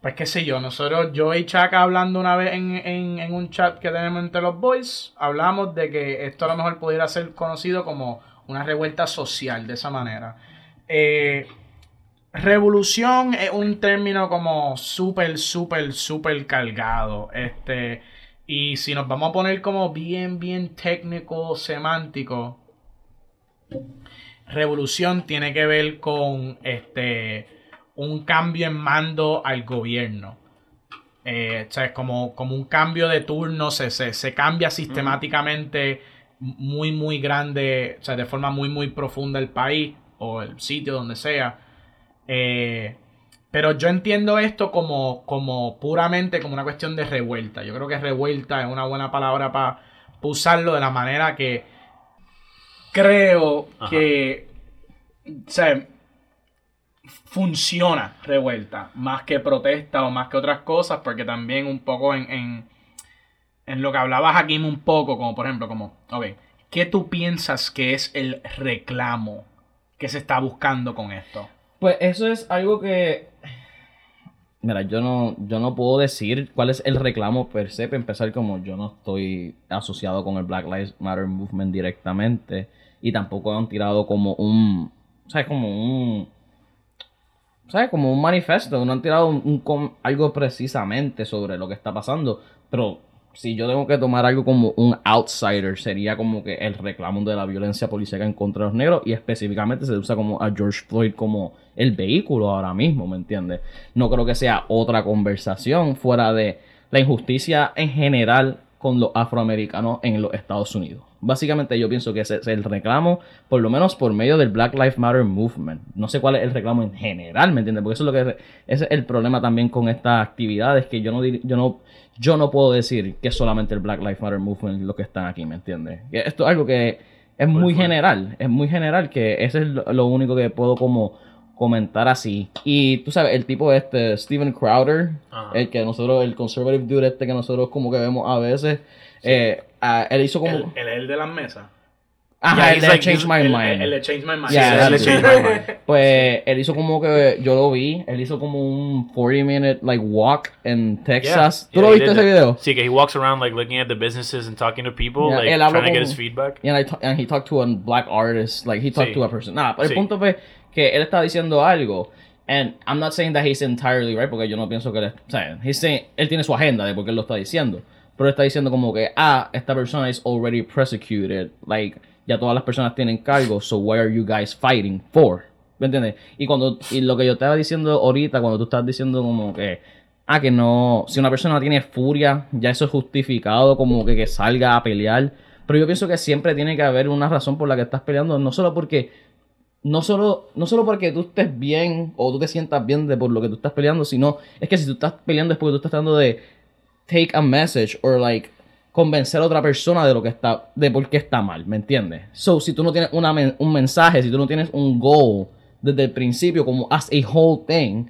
Pues qué sé yo, nosotros, yo y Chaka hablando una vez en, en, en un chat que tenemos entre los boys, hablamos de que esto a lo mejor pudiera ser conocido como una revuelta social de esa manera. Eh, revolución es un término como súper, súper, súper cargado. Este, y si nos vamos a poner como bien, bien técnico, semántico, revolución tiene que ver con este un cambio en mando al gobierno. Eh, o sea, es como, como un cambio de turno, se, se, se cambia sistemáticamente muy, muy grande, o sea, de forma muy, muy profunda el país o el sitio donde sea. Eh, pero yo entiendo esto como, como puramente como una cuestión de revuelta. Yo creo que revuelta es una buena palabra para usarlo de la manera que creo Ajá. que o sea, funciona revuelta más que protesta o más que otras cosas porque también un poco en, en, en lo que hablabas aquí un poco como por ejemplo como ok ¿qué tú piensas que es el reclamo que se está buscando con esto? Pues eso es algo que. Mira, yo no, yo no puedo decir cuál es el reclamo per se, para empezar, como yo no estoy asociado con el Black Lives Matter Movement directamente. Y tampoco han tirado como un. ¿Sabes? Como un. ¿Sabes? Como un manifiesto. No han tirado un, un algo precisamente sobre lo que está pasando. Pero si yo tengo que tomar algo como un outsider, sería como que el reclamo de la violencia policial en contra los negros. Y específicamente se usa como a George Floyd como el vehículo ahora mismo, ¿me entiendes? No creo que sea otra conversación fuera de la injusticia en general con los afroamericanos en los Estados Unidos. Básicamente yo pienso que ese es el reclamo, por lo menos por medio del Black Lives Matter Movement. No sé cuál es el reclamo en general, ¿me entiendes? Porque eso es lo que ese es el problema también con estas actividades que yo no yo no yo no puedo decir que es solamente el Black Lives Matter Movement lo que están aquí, ¿me entiendes? Esto es algo que es muy general, es muy general que ese es lo único que puedo como comentar así. Y tú sabes, el tipo este, Steven Crowder, Ajá. el que nosotros, el conservative dude este que nosotros como que vemos a veces, eh, ah, él hizo como... El, el, el de las mesas. Ajá, Yeah, el de like- Change My El, Mind. el, el de Change My Mind. Yeah, Sí, el. Change My Mind. Pues él hizo como que yo lo vi, él hizo como un 40 minute like walk en Texas. ¿Tú Yeah, lo he viste ese video? Sí, que he walks around like looking at the businesses and talking to people, like trying to get his feedback. And, I and he talked to a black artist, like he talked Sí. to a person. Nada, pero el Sí. punto fue que él está diciendo algo. And I'm not saying that he's entirely right, porque yo no pienso que él, o sea, él tiene su agenda de por qué él lo está diciendo. Pero está diciendo como que, ah, esta persona is already prosecuted, like, ya todas las personas tienen cargos, so why are you guys fighting for? ¿Me entiendes? Y cuando, y lo que yo estaba diciendo ahorita, cuando tú estás diciendo como que, ah, que no, si una persona tiene furia, ya eso es justificado como que, que salga a pelear. Pero yo pienso que siempre tiene que haber una razón por la que estás peleando, no solo porque, no solo, no solo porque tú estés bien o tú te sientas bien de por lo que tú estás peleando, sino es que si tú estás peleando es porque tú estás tratando de take a message or like convencer a otra persona de lo que está, de por qué está mal, ¿me entiendes? So, si tú no tienes una un mensaje, si tú no tienes un goal desde el principio, como as a whole thing,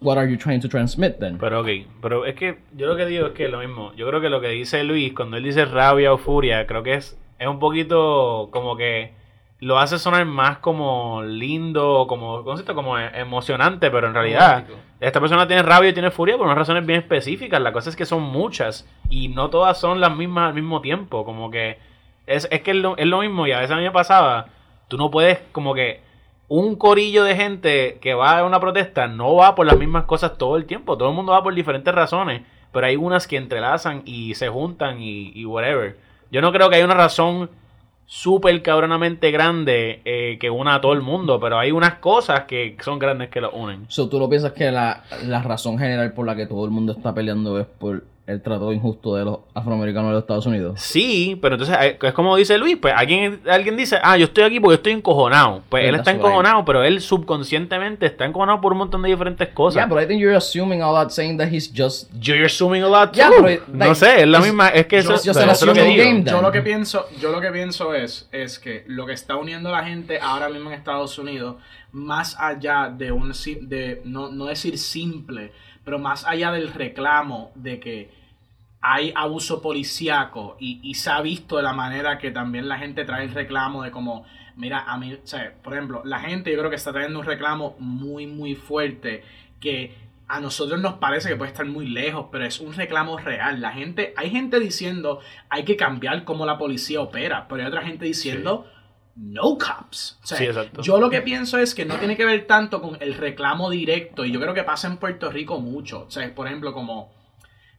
what are you trying to transmit then? Pero ok, pero es que yo lo que digo es que lo mismo. Yo creo que lo que dice Luis, cuando él dice rabia o furia, creo que es, es un poquito como que lo hace sonar más como lindo, como, ¿cómo se dice? como e- emocionante, pero en realidad Romántico. esta persona tiene rabia y tiene furia por unas razones bien específicas. La cosa es que son muchas y no todas son las mismas al mismo tiempo. Como que es, es que es lo, es lo mismo y a veces a mí me pasaba, tú no puedes como que un corillo de gente que va a una protesta no va por las mismas cosas todo el tiempo. Todo el mundo va por diferentes razones. Pero hay unas que entrelazan y se juntan y, y whatever. Yo no creo que haya una razón súper cabronamente grande eh, que una a todo el mundo. Pero hay unas cosas que son grandes que lo unen. So, ¿Tú no piensas que la, la razón general por la que todo el mundo está peleando es por el trato injusto de los afroamericanos de los Estados Unidos? Sí, pero entonces eh, es como dice Luis, pues alguien, alguien dice, ah, yo estoy aquí porque estoy encojonado. Pues él está right. encojonado, pero él subconscientemente está encojonado por un montón de diferentes cosas. Yeah, but I think you're assuming all that saying that he's just You're assuming a lot Yeah, too. pero, no sé, es la misma, es que eso, es lo que digo. game. Yo lo que pienso, yo lo que pienso es, es que lo que está uniendo a la gente ahora mismo en Estados Unidos, más allá de un si- de no, no decir simple, pero más allá del reclamo de que hay abuso policíaco y, y se ha visto de la manera que también la gente trae el reclamo de como, mira, a mí, o sea, por ejemplo, la gente yo creo que está trayendo un reclamo muy, muy fuerte que a nosotros nos parece que puede estar muy lejos, pero es un reclamo real. La gente, hay gente diciendo hay que cambiar cómo la policía opera, pero hay otra gente diciendo no cops. O sea, Sí, yo lo que pienso es que no tiene que ver tanto con el reclamo directo, y yo creo que pasa en Puerto Rico mucho. O sea, por ejemplo, como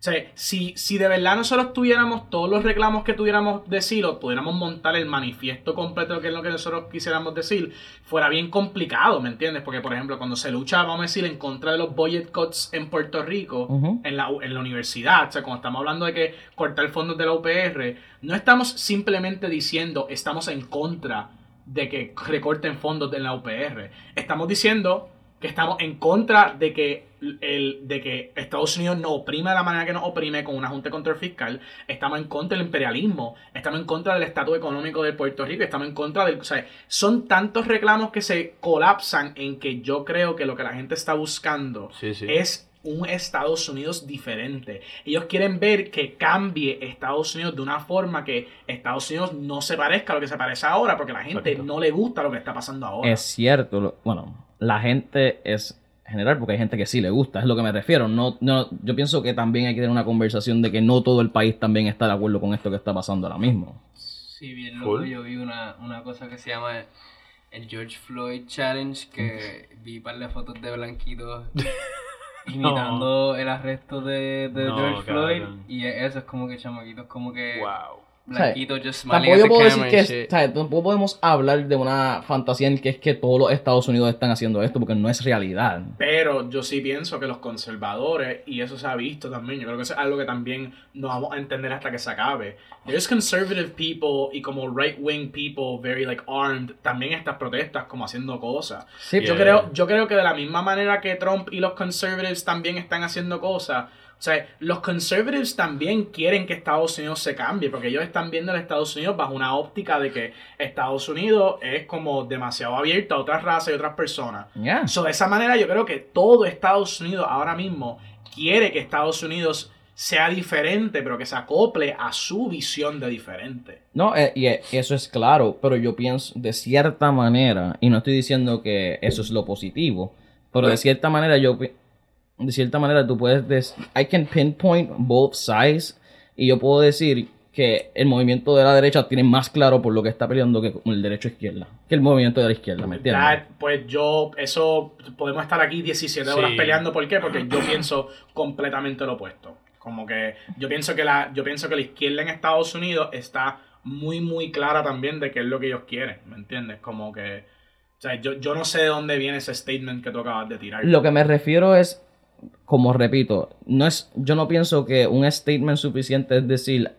o sea, si, si de verdad nosotros tuviéramos todos los reclamos que tuviéramos decir o pudiéramos montar el manifiesto completo que es lo que nosotros quisiéramos decir, fuera bien complicado, ¿me entiendes? Porque, por ejemplo, cuando se lucha, vamos a decir, en contra de los budget cuts en Puerto Rico, en, la, en la universidad, o sea, cuando estamos hablando de que cortar fondos de la UPR, no estamos simplemente diciendo estamos en contra de que recorten fondos de la UPR. Estamos diciendo que estamos en contra de que, el, de que Estados Unidos nos oprime de la manera que nos oprime con una junta de control fiscal. Estamos en contra del imperialismo. Estamos en contra del estatus económico de Puerto Rico. Estamos en contra del... O sea, son tantos reclamos que se colapsan en que yo creo que lo que la gente está buscando Sí, sí. es un Estados Unidos diferente. Ellos quieren ver que cambie Estados Unidos de una forma que Estados Unidos no se parezca a lo que se parece ahora, porque la gente no le gusta lo que está pasando ahora. Es cierto, bueno, la gente es general porque hay gente que sí le gusta, es lo que me refiero. No, no, yo pienso que también hay que tener una conversación de que no todo el país también está de acuerdo con esto que está pasando ahora mismo. Sí, bien loco. Yo vi una, una cosa que se llama el George Floyd Challenge, que vi un par de fotos de blanquitos imitando el arresto de, de No, George Floyd. cabrón. Y eso es como que chamaquitos, como que Wow. Blanquitos just smiling Tampoco at yo the puedo decir camera que, and shit. o sea, tampoco podemos hablar de una fantasía en que es que todos los Estados Unidos están haciendo esto porque no es realidad. Pero yo sí pienso que los conservadores, y eso se ha visto también, yo creo que eso es algo que también no vamos a entender hasta que se acabe. There's conservative people y como right wing people very like armed, también estas protestas como haciendo cosas. Sí, Yeah. Yo creo, yo creo que de la misma manera que Trump y los conservatives también están haciendo cosas, o sea, los conservatives también quieren que Estados Unidos se cambie, porque ellos están viendo a Estados Unidos bajo una óptica de que Estados Unidos es como demasiado abierto a otras razas y otras personas. Yeah. So, de esa manera yo creo que todo Estados Unidos ahora mismo quiere que Estados Unidos sea diferente, pero que se acople a su visión de diferente. No, eh, y eh, eso es claro, pero yo pienso de cierta manera, y no estoy diciendo que eso es lo positivo, pero de cierta manera yo, pi- de cierta manera tú puedes, des- I can pinpoint both sides, y yo puedo decir que el movimiento de la derecha tiene más claro por lo que está peleando que con el derecho izquierda, que el movimiento de la izquierda, ¿me entiendes? That, pues yo, eso, podemos estar aquí 17 horas Sí. peleando. ¿Por qué? Porque yo pienso completamente lo opuesto. Como que yo pienso que la, yo pienso que la izquierda en Estados Unidos está muy, muy clara también de qué es lo que ellos quieren. ¿Me entiendes? Como que, o sea, yo, yo no sé de dónde viene ese statement que tú acabas de tirar. Lo que me refiero es, como repito, no es, yo no pienso que un statement suficiente es decir,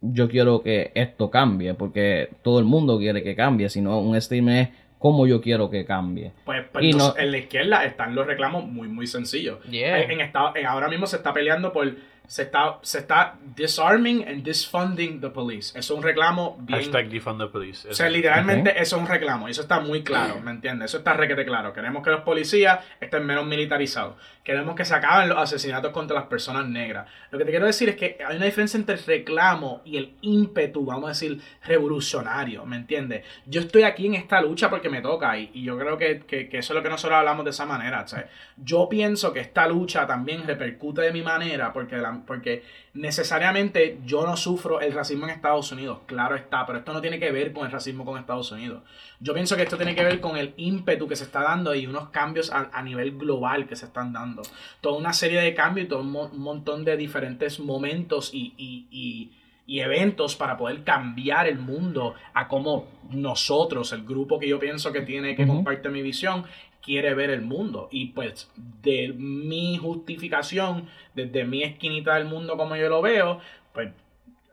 yo quiero que esto cambie, porque todo el mundo quiere que cambie, sino un statement es cómo yo quiero que cambie. Pues, pues Y entonces, no- en la izquierda están los reclamos muy, muy sencillos. Yeah. En, en esta- en- ahora mismo se está peleando por se está, se está disarming and disfunding the police. Eso es un reclamo bien... Hashtag defund the police. O sea, literalmente eso es un reclamo. Y eso está muy claro, ¿me entiendes? Eso está requete claro. Queremos que los policías estén menos militarizados. Queremos que se acaben los asesinatos contra las personas negras. Lo que te quiero decir es que hay una diferencia entre el reclamo y el ímpetu, vamos a decir, revolucionario, ¿me entiendes? Yo estoy aquí en esta lucha porque me toca y, y yo creo que, que- que eso es lo que nosotros hablamos de esa manera. ¿sabes? Yo pienso que esta lucha también repercute de mi manera porque, la- porque necesariamente yo no sufro el racismo en Estados Unidos, claro está, pero esto no tiene que ver con el racismo con Estados Unidos. Yo pienso que esto tiene que ver con el ímpetu que se está dando y unos cambios a, a nivel global que se están dando. Toda una serie de cambios y todo un, mo- un montón de diferentes momentos y, y- y- y eventos para poder cambiar el mundo a como nosotros, el grupo que yo pienso que tiene que Ujú. compartir mi visión, quiere ver el mundo. Y pues de mi justificación, desde mi esquinita del mundo como yo lo veo, pues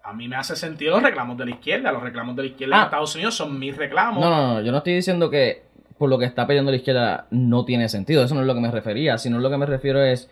a mí me hace sentido los reclamos de la izquierda. Los reclamos de la izquierda en Ah. Estados Unidos son mis reclamos. No, no, no, yo no estoy diciendo que por lo que está peleando la izquierda no tiene sentido. Eso no es lo que me refería, sino lo que me refiero es.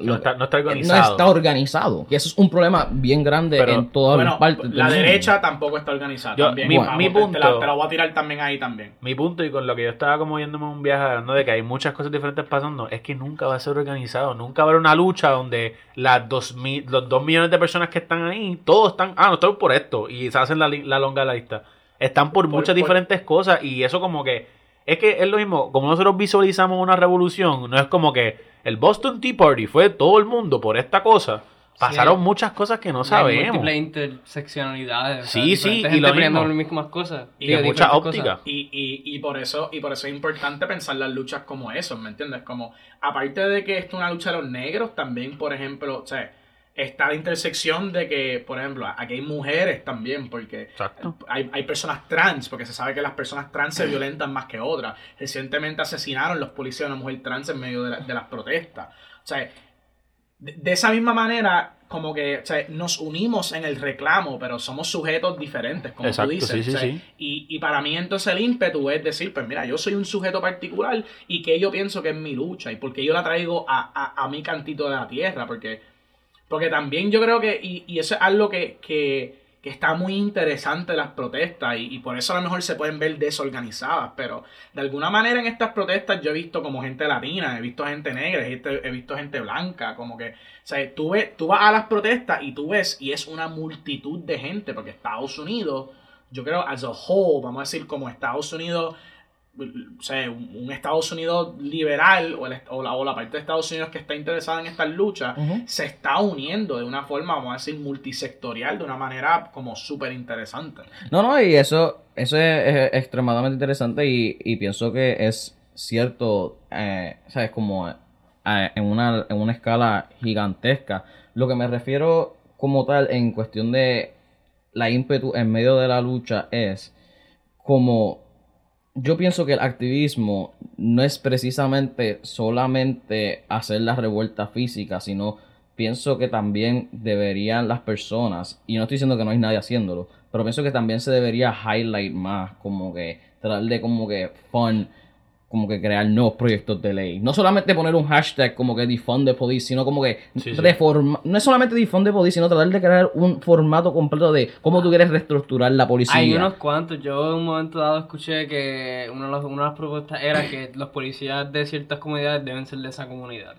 No está, no está no organizado. está organizado. Y eso es un problema bien grande Pero, en todas Bueno, las partes. del la mundo. derecha tampoco está organizada. Yo- también, mi- Vamos, mi te- te, la, punto- te la voy a tirar también ahí también. Mi punto y con lo que yo estaba como yéndome un viaje hablando de que hay muchas cosas diferentes pasando, es que nunca va a ser organizado, nunca va a haber una lucha donde las dos mil, los dos millones de personas que están ahí, todos están, ah, no estamos por esto, y se hacen la, la longa lista. Están por, Por- muchas por- diferentes cosas y eso como que, es que es lo mismo, como nosotros visualizamos una revolución, no es como que el Boston Tea Party fue todo el mundo por esta cosa. Pasaron hay- muchas cosas que no Hay sabemos. múltiples interseccionalidades. o sea, Sí, sí, y lo mismo. las mismas cosas. Y Digo, de mucha óptica. Y, y, y por eso, y por eso es importante pensar las luchas como eso, ¿me entiendes? Como, aparte de que esto es una lucha de los negros, también, por ejemplo, o sea, está la intersección de que, por ejemplo, aquí hay mujeres también, porque hay, hay personas trans, porque se sabe que las personas trans se violentan más que otras. Recientemente asesinaron los policías a una mujer trans en medio de, la- de las protestas. O sea, de, de esa misma manera, como que o sea, nos unimos en el reclamo, pero somos sujetos diferentes, como Exacto, tú dices. sí, sí, o sea, sí. Y, y para mí entonces el ímpetu es decir, pues mira, yo soy un sujeto particular y que yo pienso que es mi lucha y porque yo la traigo a, a, a mi cantito de la tierra, porque, porque también yo creo que, y, y eso es algo que, que, que está muy interesante las protestas y, por eso a lo mejor se pueden ver desorganizadas, pero de alguna manera en estas protestas yo he visto como gente latina, he visto gente negra, he visto, he visto gente blanca, como que, o sea, tú, ves, tú vas a las protestas y tú ves, y es una multitud de gente, porque Estados Unidos, yo creo, as a whole, vamos a decir, como Estados Unidos, o sea, un, Estados Unidos liberal o, el- o la, o la parte de Estados Unidos que está interesada en estas luchas, se está uniendo de una forma, vamos a decir, multisectorial, de una manera como súper interesante. No, no, y eso, eso es, es extremadamente interesante y, y pienso que es cierto, eh, ¿sabes? Como eh, en, una, en una escala gigantesca. Lo que me refiero como tal en cuestión de la ímpetu en medio de la lucha es como yo pienso que el activismo no es precisamente solamente hacer la revuelta física, sino pienso que también deberían las personas, y no estoy diciendo que no hay nadie haciéndolo, pero pienso que también se debería highlight más, como que tratar de como que fun, como que crear nuevos proyectos de ley. No solamente poner un hashtag como que defund the police, sino como que Sí, sí. reforma, no es solamente defund the police, sino tratar de crear un formato completo de cómo tú quieres reestructurar la policía. Hay unos cuantos. Yo en un momento dado escuché que una de, las, una de las propuestas era que los policías de ciertas comunidades deben ser de esa comunidad.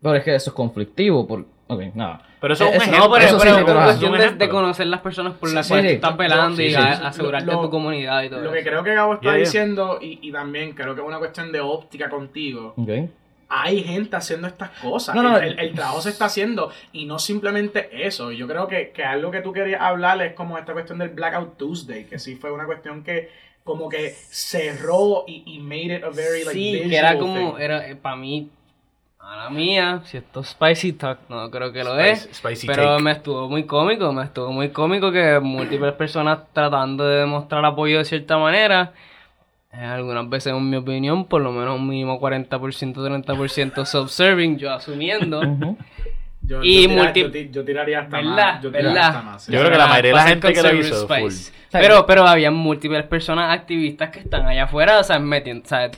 Pero es que eso es conflictivo, por... Ok, nada. Pero eso es un ejemplo. No, pero, eso sí, pero pero por ajá. cuestión de, conocer las personas por las Sí, cuales sí. tú estás velando Sí, y sí, a- sí. asegurarte Lo- tu comunidad y todo Lo que eso. creo que Gabo está ya. diciendo, y, y también creo que es una cuestión de óptica contigo, Ok. hay gente haciendo estas cosas. No, no, el, el- el trabajo se está haciendo y no simplemente eso. Yo creo que, que algo que tú querías hablar es como esta cuestión del Blackout Tuesday, que sí fue una cuestión que como que cerró y, y made it a very like Sí, que era como, thing. era para mí, a la mía, si esto es Spicy Talk, no creo que lo es. spicy pero take. me estuvo muy cómico, me estuvo muy cómico que múltiples personas tratando de demostrar apoyo de cierta manera. eh, algunas veces, en mi opinión, por lo menos un mínimo 40%, 30% self-serving, yo asumiendo. Yo, y yo, tira- multi- yo ti- yo tiraría hasta ¿Verdad? más. Yo tiraría ¿Verdad? hasta más. sí. Yo creo que la mayoría de la gente que lo hizo, full. Pero, pero había múltiples personas activistas que están allá afuera, o sea, metiendo, o sea,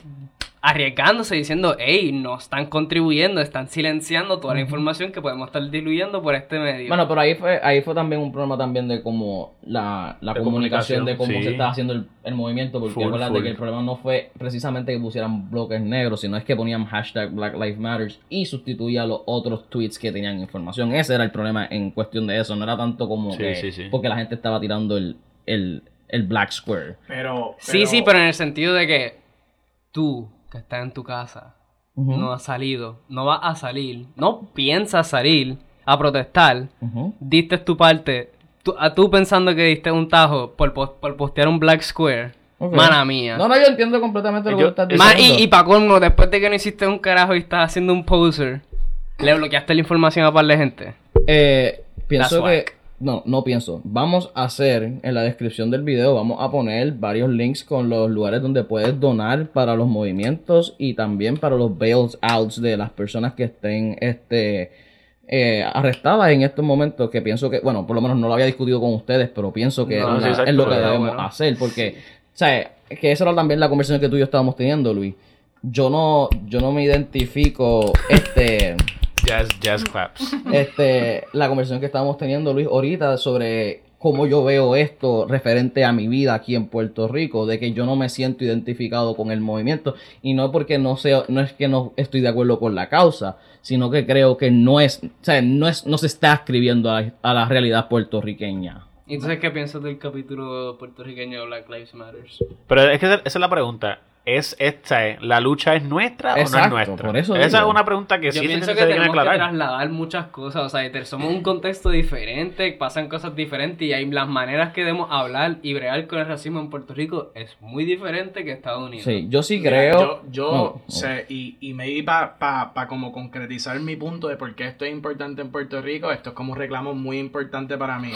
arriesgándose diciendo, hey, no están contribuyendo, están silenciando toda la información que podemos estar diluyendo por este medio. Bueno, pero ahí fue, ahí fue también un problema también de cómo la, la De comunicación, de cómo se estaba haciendo el, el movimiento, porque Full, acuérdate full. que el problema no fue precisamente que pusieran bloques negros, sino es que ponían hashtag Black Lives Matter y sustituía los otros tweets que tenían información. Ese era el problema en cuestión de eso, no era tanto como Sí, que sí, sí. porque la gente estaba tirando el, el, el Black Square. Pero, sí, sí, pero en el sentido de que tú, que estás en tu casa, no has salido, no vas a salir, no piensas salir a protestar, ujú. diste tu parte, tú, a tú pensando que diste un tajo por, por postear un Black Square, Ok. mana mía. No, no, yo entiendo completamente lo que Yo- tú estás diciendo. y, y pa' colmo, después de que no hiciste un carajo y estás haciendo un poser, le bloqueaste la información a par de gente. Eh, pienso That's que. No, no pienso. Vamos a hacer en la descripción del video, vamos a poner varios links con los lugares donde puedes donar para los movimientos y también para los bails outs de las personas que estén este, eh, arrestadas en estos momentos. Que pienso que, bueno, por lo menos no lo había discutido con ustedes, pero pienso que No, es, sí, la- exacto, es lo que debemos bueno. hacer. Porque, o sea, que esa era también la conversación que tú y yo estábamos teniendo, Luis. Yo no, yo no me identifico, este. Jazz, jazz claps. este, la conversación que estábamos teniendo, Luis, ahorita sobre cómo yo veo esto referente a mi vida aquí en Puerto Rico, de que yo no me siento identificado con el movimiento y no porque no sea, no es que no estoy de acuerdo con la causa, sino que creo que no es, o sea, no es, no se está escribiendo a, a la realidad puertorriqueña. ¿Y entonces qué piensas del capítulo puertorriqueño de Black Lives Matter? Pero es que esa es la pregunta. ¿Es esta, eh, ¿La lucha es nuestra o no es nuestra? por eso Esa digo. es una pregunta que Yo sí pienso se que tiene que tenemos que trasladar muchas cosas, o sea, somos un contexto diferente, pasan cosas diferentes y hay las maneras que debemos hablar y bregar con el racismo en Puerto Rico es muy diferente que Estados Unidos. Sí, yo sí Mira, creo. Yo, yo No, no. sé, y, y me di para pa, pa como concretizar mi punto de por qué esto es importante en Puerto Rico. Esto es como un reclamo muy importante para mí.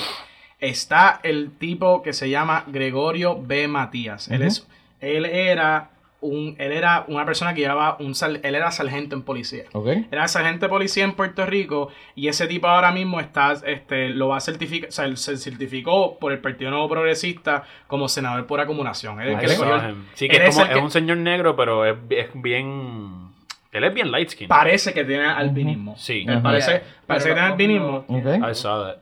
Está el tipo que se llama Gregorio B. Matías. Él Ujú. es, él era un, él era una persona que llevaba un él era sargento en policía. Ok. Era sargento de policía en Puerto Rico y ese tipo ahora mismo está, este, lo va a certificar, o sea, él se certificó por el Partido Nuevo Progresista como senador por acumulación. Él que el- Sí, que él es, como, es un señor negro, pero es, es bien... Él es bien light skin. parece que tiene albinismo. Sí. Él parece, Yeah, parece que tiene albinismo. Ok. I saw that.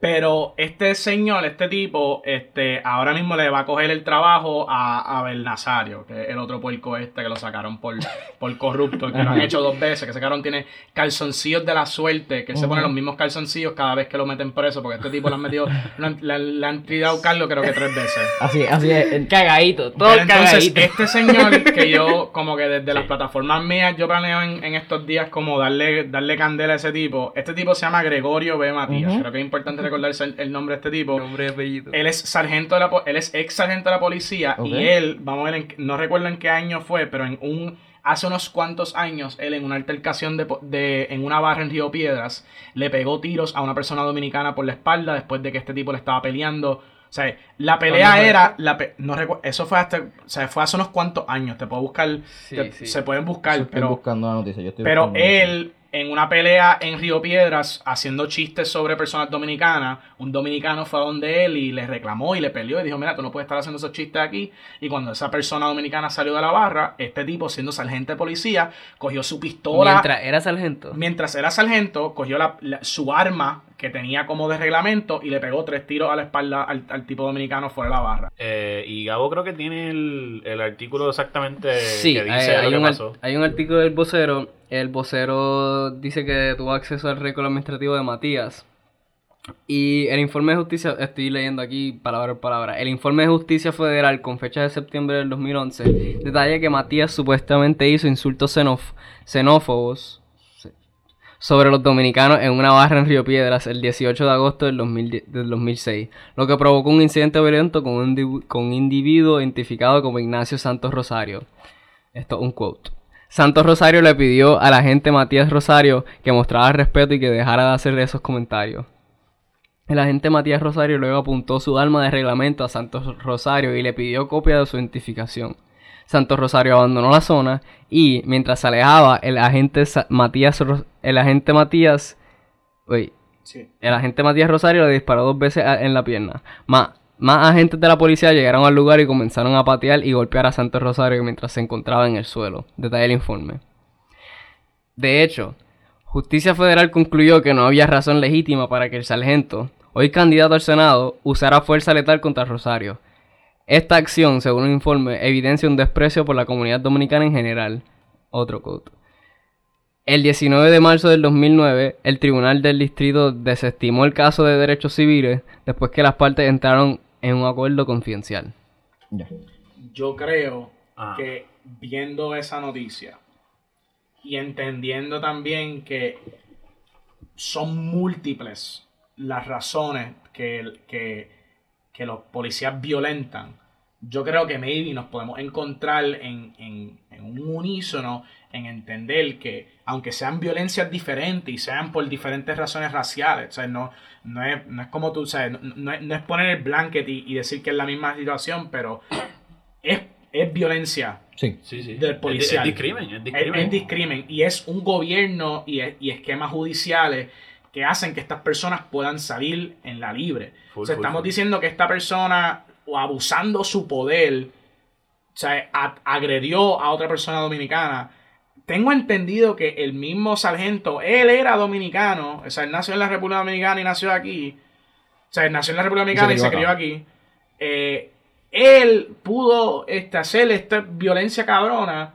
Pero este señor, este tipo, este, ahora mismo le va a coger el trabajo a, a Abel Nazario, que es el otro puerco este que lo sacaron por, por corrupto, que lo han hecho dos veces, que ese cabrón tiene calzoncillos de la suerte, que él se pone los mismos calzoncillos cada vez que lo meten preso, porque este tipo lo han metido, lo han- le, le han tirado Carlos creo que tres veces. Así, así es. Cagadito, todo Pero entonces, cagadito. este señor que yo, como que desde las plataformas mías, yo planeo en, en estos días como darle, darle candela a ese tipo. Este tipo se llama Gregorio B. Matías. Ujú. Creo que es importante recordarse el, el nombre de este tipo. Nombre y apellido. Él es sargento de la él es ex sargento de la policía y él, vamos a ver, en no recuerdo en qué año fue, pero en un hace unos cuantos años él en una altercación de, en una barra en Río Piedras le pegó tiros a una persona dominicana por la espalda después de que este tipo le estaba peleando. O sea, la pelea ¿Cuándo fue era la pe- no eso fue hasta, o sea, fue hace unos cuantos años, te puedo buscar, Sí, te- sí. se pueden buscar, Estoy pero buscando la noticia. Yo estoy pero buscando la noticia. él, en una pelea en Río Piedras, haciendo chistes sobre personas dominicanas, un dominicano fue a donde él y le reclamó y le peleó y dijo, mira, tú no puedes estar haciendo esos chistes aquí. Y cuando esa persona dominicana salió de la barra, este tipo, siendo sargento de policía, cogió su pistola. Mientras era sargento. Mientras era sargento, cogió la- la- su arma que tenía como de reglamento y le pegó tres tiros a la espalda al, al tipo dominicano fuera de la barra. Eh, y Gabo creo que tiene el, el artículo exactamente Sí, que hay, dice hay lo que un, pasó. hay un artículo del vocero. El vocero dice que tuvo acceso al récord administrativo de Matías. Y el informe de justicia, estoy leyendo aquí palabra por palabra. El informe de justicia federal con fecha de septiembre del 2011 detalla que Matías supuestamente hizo insultos xenof- xenófobos sobre los dominicanos en una barra en Río Piedras el 18 de agosto del, 2010 del 2006, lo que provocó un incidente violento con un, con individuo identificado como Ignacio Santos Rosario. Esto es un quote. Santos Rosario le pidió a la agente Matías Rosario que mostrara respeto y que dejara de hacer esos comentarios. El agente Matías Rosario luego apuntó su arma de reglamento a Santos Rosario y le pidió copia de su identificación. Santos Rosario abandonó la zona y mientras se alejaba, el agente Matías Ro- el agente Matías uy, Sí. el agente Matías Rosario le disparó dos veces a- en la pierna. Ma- Más agentes de la policía llegaron al lugar y comenzaron a patear y golpear a Santos Rosario mientras se encontraba en el suelo. Detalla el informe. De hecho, Justicia Federal concluyó que no había razón legítima para que el sargento, hoy candidato al Senado, usara fuerza letal contra Rosario. Esta acción, según un informe, evidencia un desprecio por la comunidad dominicana en general. Otro quote. El 19 de marzo del 2009, el Tribunal del Distrito desestimó el caso de derechos civiles después que las partes entraron en un acuerdo confidencial. Yo creo Ajá. que viendo esa noticia y entendiendo también que son múltiples las razones que, que, que los policías violentan, yo creo que maybe nos podemos encontrar en, en- en un unísono en entender que aunque sean violencias diferentes y sean por diferentes razones raciales, o sea, no, no, es, no es como tú, sabes, no, no es, no es poner el blanket y, y decir que es la misma situación, pero es, es violencia Sí. Sí, sí. del Es- policial. Es, discrimen, es discrimen. es discrimen y es un gobierno y, es- y esquemas judiciales que hacen que estas personas puedan salir en la libre. Full, o sea, full, estamos full. diciendo que esta persona, o abusando su poder, o sea, a- agredió a otra persona dominicana. Tengo entendido que el mismo sargento, él era dominicano, o sea, él nació en la República Dominicana y nació aquí. O sea, él nació en la República Dominicana y se, crió crió aquí. Eh, él pudo este, hacer esta violencia cabrona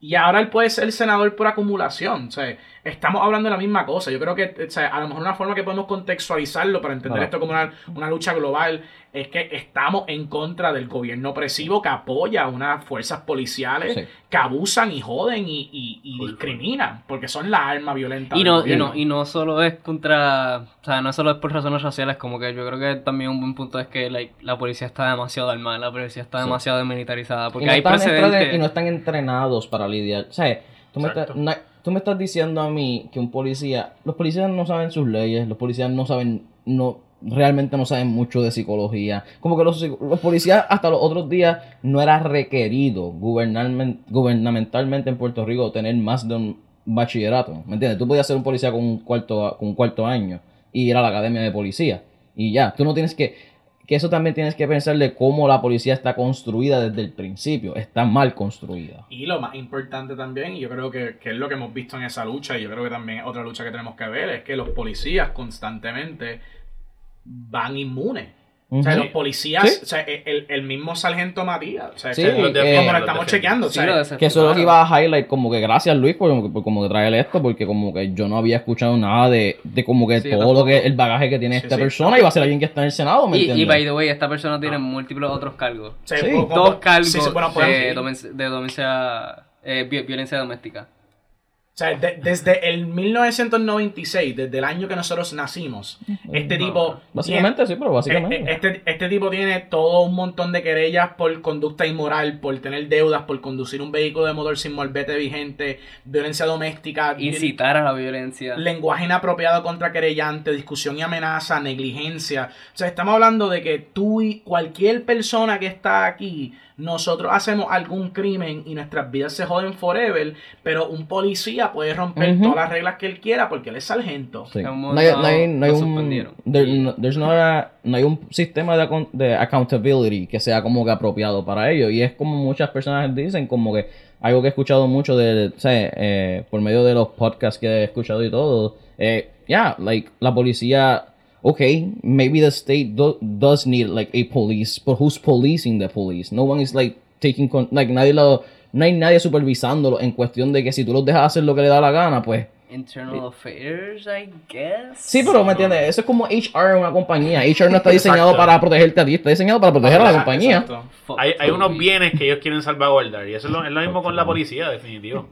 y ahora él puede ser senador por acumulación. O sea, estamos hablando de la misma cosa. Yo creo que o sea, a lo mejor una forma que podemos contextualizarlo para entender esto como una, una lucha global es que estamos en contra del gobierno opresivo que apoya a unas fuerzas policiales Sí. que abusan y joden y, y- y discriminan porque son la arma violenta. Y del no, y, no, y no solo es contra, o sea, no solo es por razones raciales, como que yo creo que también un buen punto es que like, la policía está demasiado armada, la policía está Sí. demasiado militarizada, Y porque no, hay están precedentes. entren- y no están entrenados para lidiar. O sea, tú me, estás, tú me estás diciendo a mí que un policía. Los policías no saben sus leyes, los policías no saben. no Realmente no saben mucho de psicología. Como que los, los policías hasta los otros días no era requerido gubernamentalmente en Puerto Rico tener más de un bachillerato. ¿Me entiendes? Tú podías ser un policía con un cuarto, con un cuarto año y ir a la academia de policía. Y ya, tú no tienes que que eso también tienes que pensar de cómo la policía está construida desde el principio. Está mal construida. Y lo más importante también, y yo creo que, que es lo que hemos visto en esa lucha, y yo creo que también es otra lucha que tenemos que ver, es que los policías constantemente van inmunes. O sea, los policías, Sí. o sea, el, el mismo sargento Matías, o sea, Sí, que- eh, como lo los estamos chequeando, o Sí, sea, lo de- Que eso es lo que iba a highlight, como que gracias Luis por, por como que trae esto, porque como que yo no había escuchado nada de, de como que Sí, todo lo que el bagaje que tiene Sí, esta sí. persona y va a ser alguien que está en el Senado, ¿me Y, by the way, esta persona tiene Ah. múltiples otros cargos. Dos cargos sí, sí, bueno, podemos- de, domen- de domencia- eh, vi- violencia doméstica. O sea, de- desde el 1996, desde el año que nosotros nacimos, este tipo... Básicamente sí, pero básicamente. eh, Este, este tipo tiene todo un montón de querellas por conducta inmoral, por tener deudas, por conducir un vehículo de motor sin morbete vigente, violencia doméstica, Incitar a la violencia. lenguaje inapropiado contra querellante, discusión y amenaza, negligencia. O sea, estamos hablando de que tú y cualquier persona que está aquí, nosotros hacemos algún crimen y nuestras vidas se joden forever, pero un policía puede romper todas las reglas que él quiera porque él es sargento. Sí. No hay, no hay- no hay lo un, there- no, there's not a- no hay un sistema de, account- de accountability que sea como que apropiado para ello. Y es como muchas personas dicen, como que algo que he escuchado mucho de, o sea, eh, por medio de los podcasts que he escuchado y todo. Eh, yeah, like la policía, okay, maybe the state do- does need like a police, but who's policing the police? No one is like taking, con- like nadie lo, no hay nadie supervisándolo en cuestión de que si tú los dejas hacer lo que le da la gana, pues Internal Affairs, I guess. Sí, pero me entiendes, eso es como HR en una compañía. HR no está diseñado para protegerte a ti, está diseñado para proteger a la compañía. Exacto. Fuck Hay, hay unos bienes que ellos quieren salvaguardar. Y eso es lo, es lo mismo con la policía, definitivo.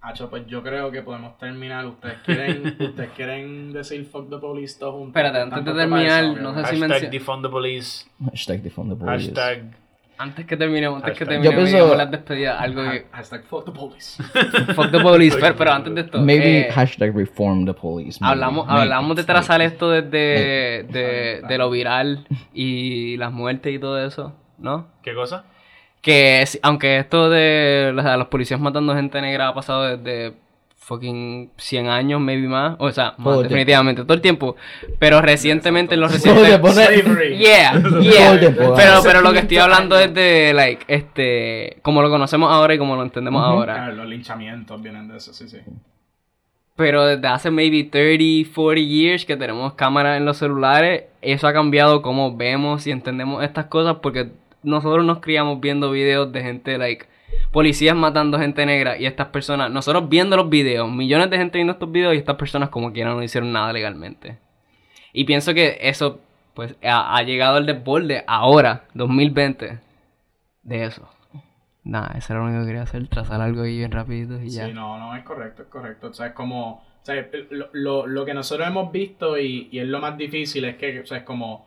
Hacho, pues yo creo que podemos terminar. Ustedes quieren, ustedes quieren decir fuck the police todos juntos. Espérate, antes de terminar, no sé si Hashtag mencio- defund the police. Hashtag defund the police. Hashtag. Antes que terminemos, antes que Hashtag. Yo terminemos, pienso- digamos las despedidas, algo que... Hashtag fuck the police. Fuck the police, pero, pero antes de esto... Maybe eh, hashtag reform the police. maybe, Hablamos, maybe, hablamos de trazar esto desde de, de lo viral y las muertes y todo eso, ¿no? ¿Qué cosa? Que aunque esto de o sea, los policías matando gente negra ha pasado desde fucking 100 años, maybe más. O sea, más, Todo el tiempo. definitivamente, todo el tiempo. Pero recientemente, en los recientes... Yeah, Todo yeah. tiempo, Pero, pero lo que estoy hablando es de, like, este, como lo conocemos ahora y como lo entendemos ahora. Claro, los linchamientos vienen de eso, sí, sí. Pero desde hace maybe 30, 40 years que tenemos cámaras en los celulares, eso ha cambiado cómo vemos y entendemos estas cosas porque nosotros nos criamos viendo videos de gente, like, policías matando gente negra y estas personas, nosotros viendo los videos, millones de gente viendo estos videos y estas personas como quieran no hicieron nada legalmente. Y pienso que eso, pues, ha, llegado al desborde ahora, 2020, de eso. Nada, eso era lo único que quería hacer, trazar algo ahí bien rapidito y ya. Sí, no, no, es correcto, es correcto. O sea, es como, o sea, lo, lo, lo que nosotros hemos visto y, y es lo más difícil es que, o sea, es como, o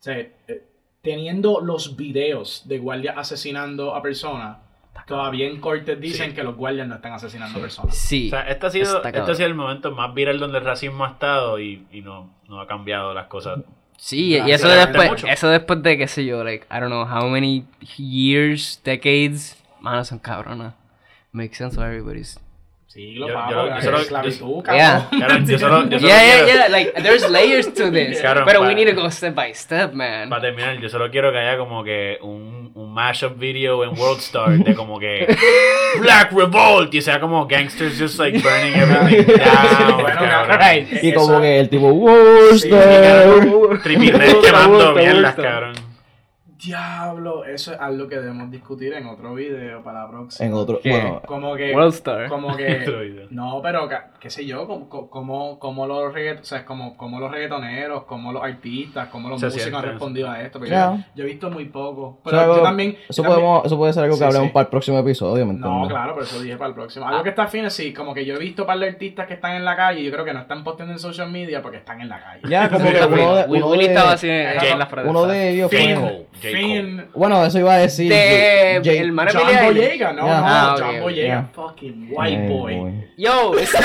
sea, eh, teniendo los videos de guardias asesinando a personas, todavía en cortes dicen que los guardias no están asesinando personas. Sí. O sea, este ha sido, este ha sido el momento más viral donde el racismo ha estado y, y no, no ha cambiado las cosas. Sí, y eso después, mucho. eso después de, qué sé yo, like, I don't know how many years, decades, mano, son cabronas. Makes sense for everybody's. Siglo, Yo- yo- yo solo- esclavitud, Yeah. cabrón. Yo solo, yo solo Yeah, yeah, quiero, yeah, like, there's layers to this. Claro, pero we need to go step by step, man. Para terminar, yo solo quiero que haya como que un, un mashup video en Worldstar de como que Black Revolt y sea como gangsters just like burning everything down. Bueno, cabrón. right. Y como que el tipo, Sí, Red Me gusta, quemando mierdas, cabrón. Diablo, eso es algo que debemos discutir en otro video para la próxima. En otro, ¿Qué? bueno, Como que. Worldstar. Como que. No, pero ca- qué sé yo, como, como, como los reggaet, o sea, como, como los reggaetoneros, como los artistas, como los Se músicos han sienten, respondido a esto. Ya. yo, yo he visto muy poco. Eso Pero yo también. eso, yo también- eso puede ser algo que Sí, hablemos sí. para el próximo episodio, ¿me No, entiendes? claro, por eso dije para el próximo. Algo que está fino, sí, como que yo he visto un par de artistas que están en la calle y yo creo que no están posteando en social media porque están en la calle. Ya, como Sí, que uno de, uno de- estaba así en J- en las frases. uno de ellos fue... Fin. Bueno, eso iba a decir... De- J- el man- John. Boyega, no, Yeah. no, Ah, John Boyega, yeah. fucking white boy. boy. Yo, Star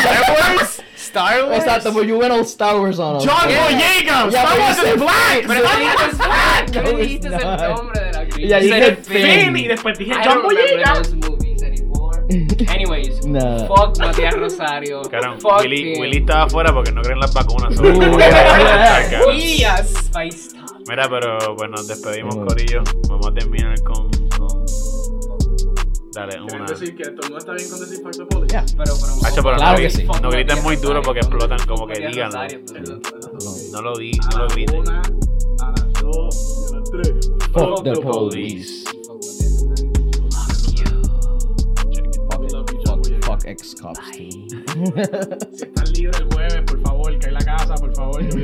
Wars. Star Wars. Exacto, pues you went all Star Wars on us. John. Boyega, Star Wars is black. Pero no dijiste black. No, No it's dijiste el not. nombre de la actriz. Ya dije Finn. Finn, y después dije John Boyega. Anyways, Nah. fuck Matías Rosario. Fuck Willy. Willy estaba afuera porque no creen las vacunas. Uh. Yes. Mira, pero bueno, nos despedimos, Ujú. Corillo. Vamos a terminar con. con... Dale, ¿Quieren una. decir que todo el mundo está bien con decir fuck the police? Ya. Pero, pero, Hacho, pero Claro no, que sí. no griten muy duro porque explotan, como que pero- No lo di, no lo griten. una, a las dos, y a las tres. Fuck the Police. Ex-cops, too. Si están libres el jueves, por favor, cae la casa, por favor. Yo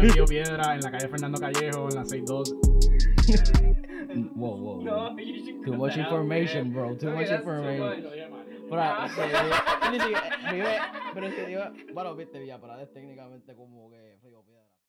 vivo, Piedra, en la calle Fernando Callejo, en la 612. Whoa, whoa, No, Too much out, information, bro. Too Okay, much information. Pero, bueno, viste, Villa Prada es técnicamente como.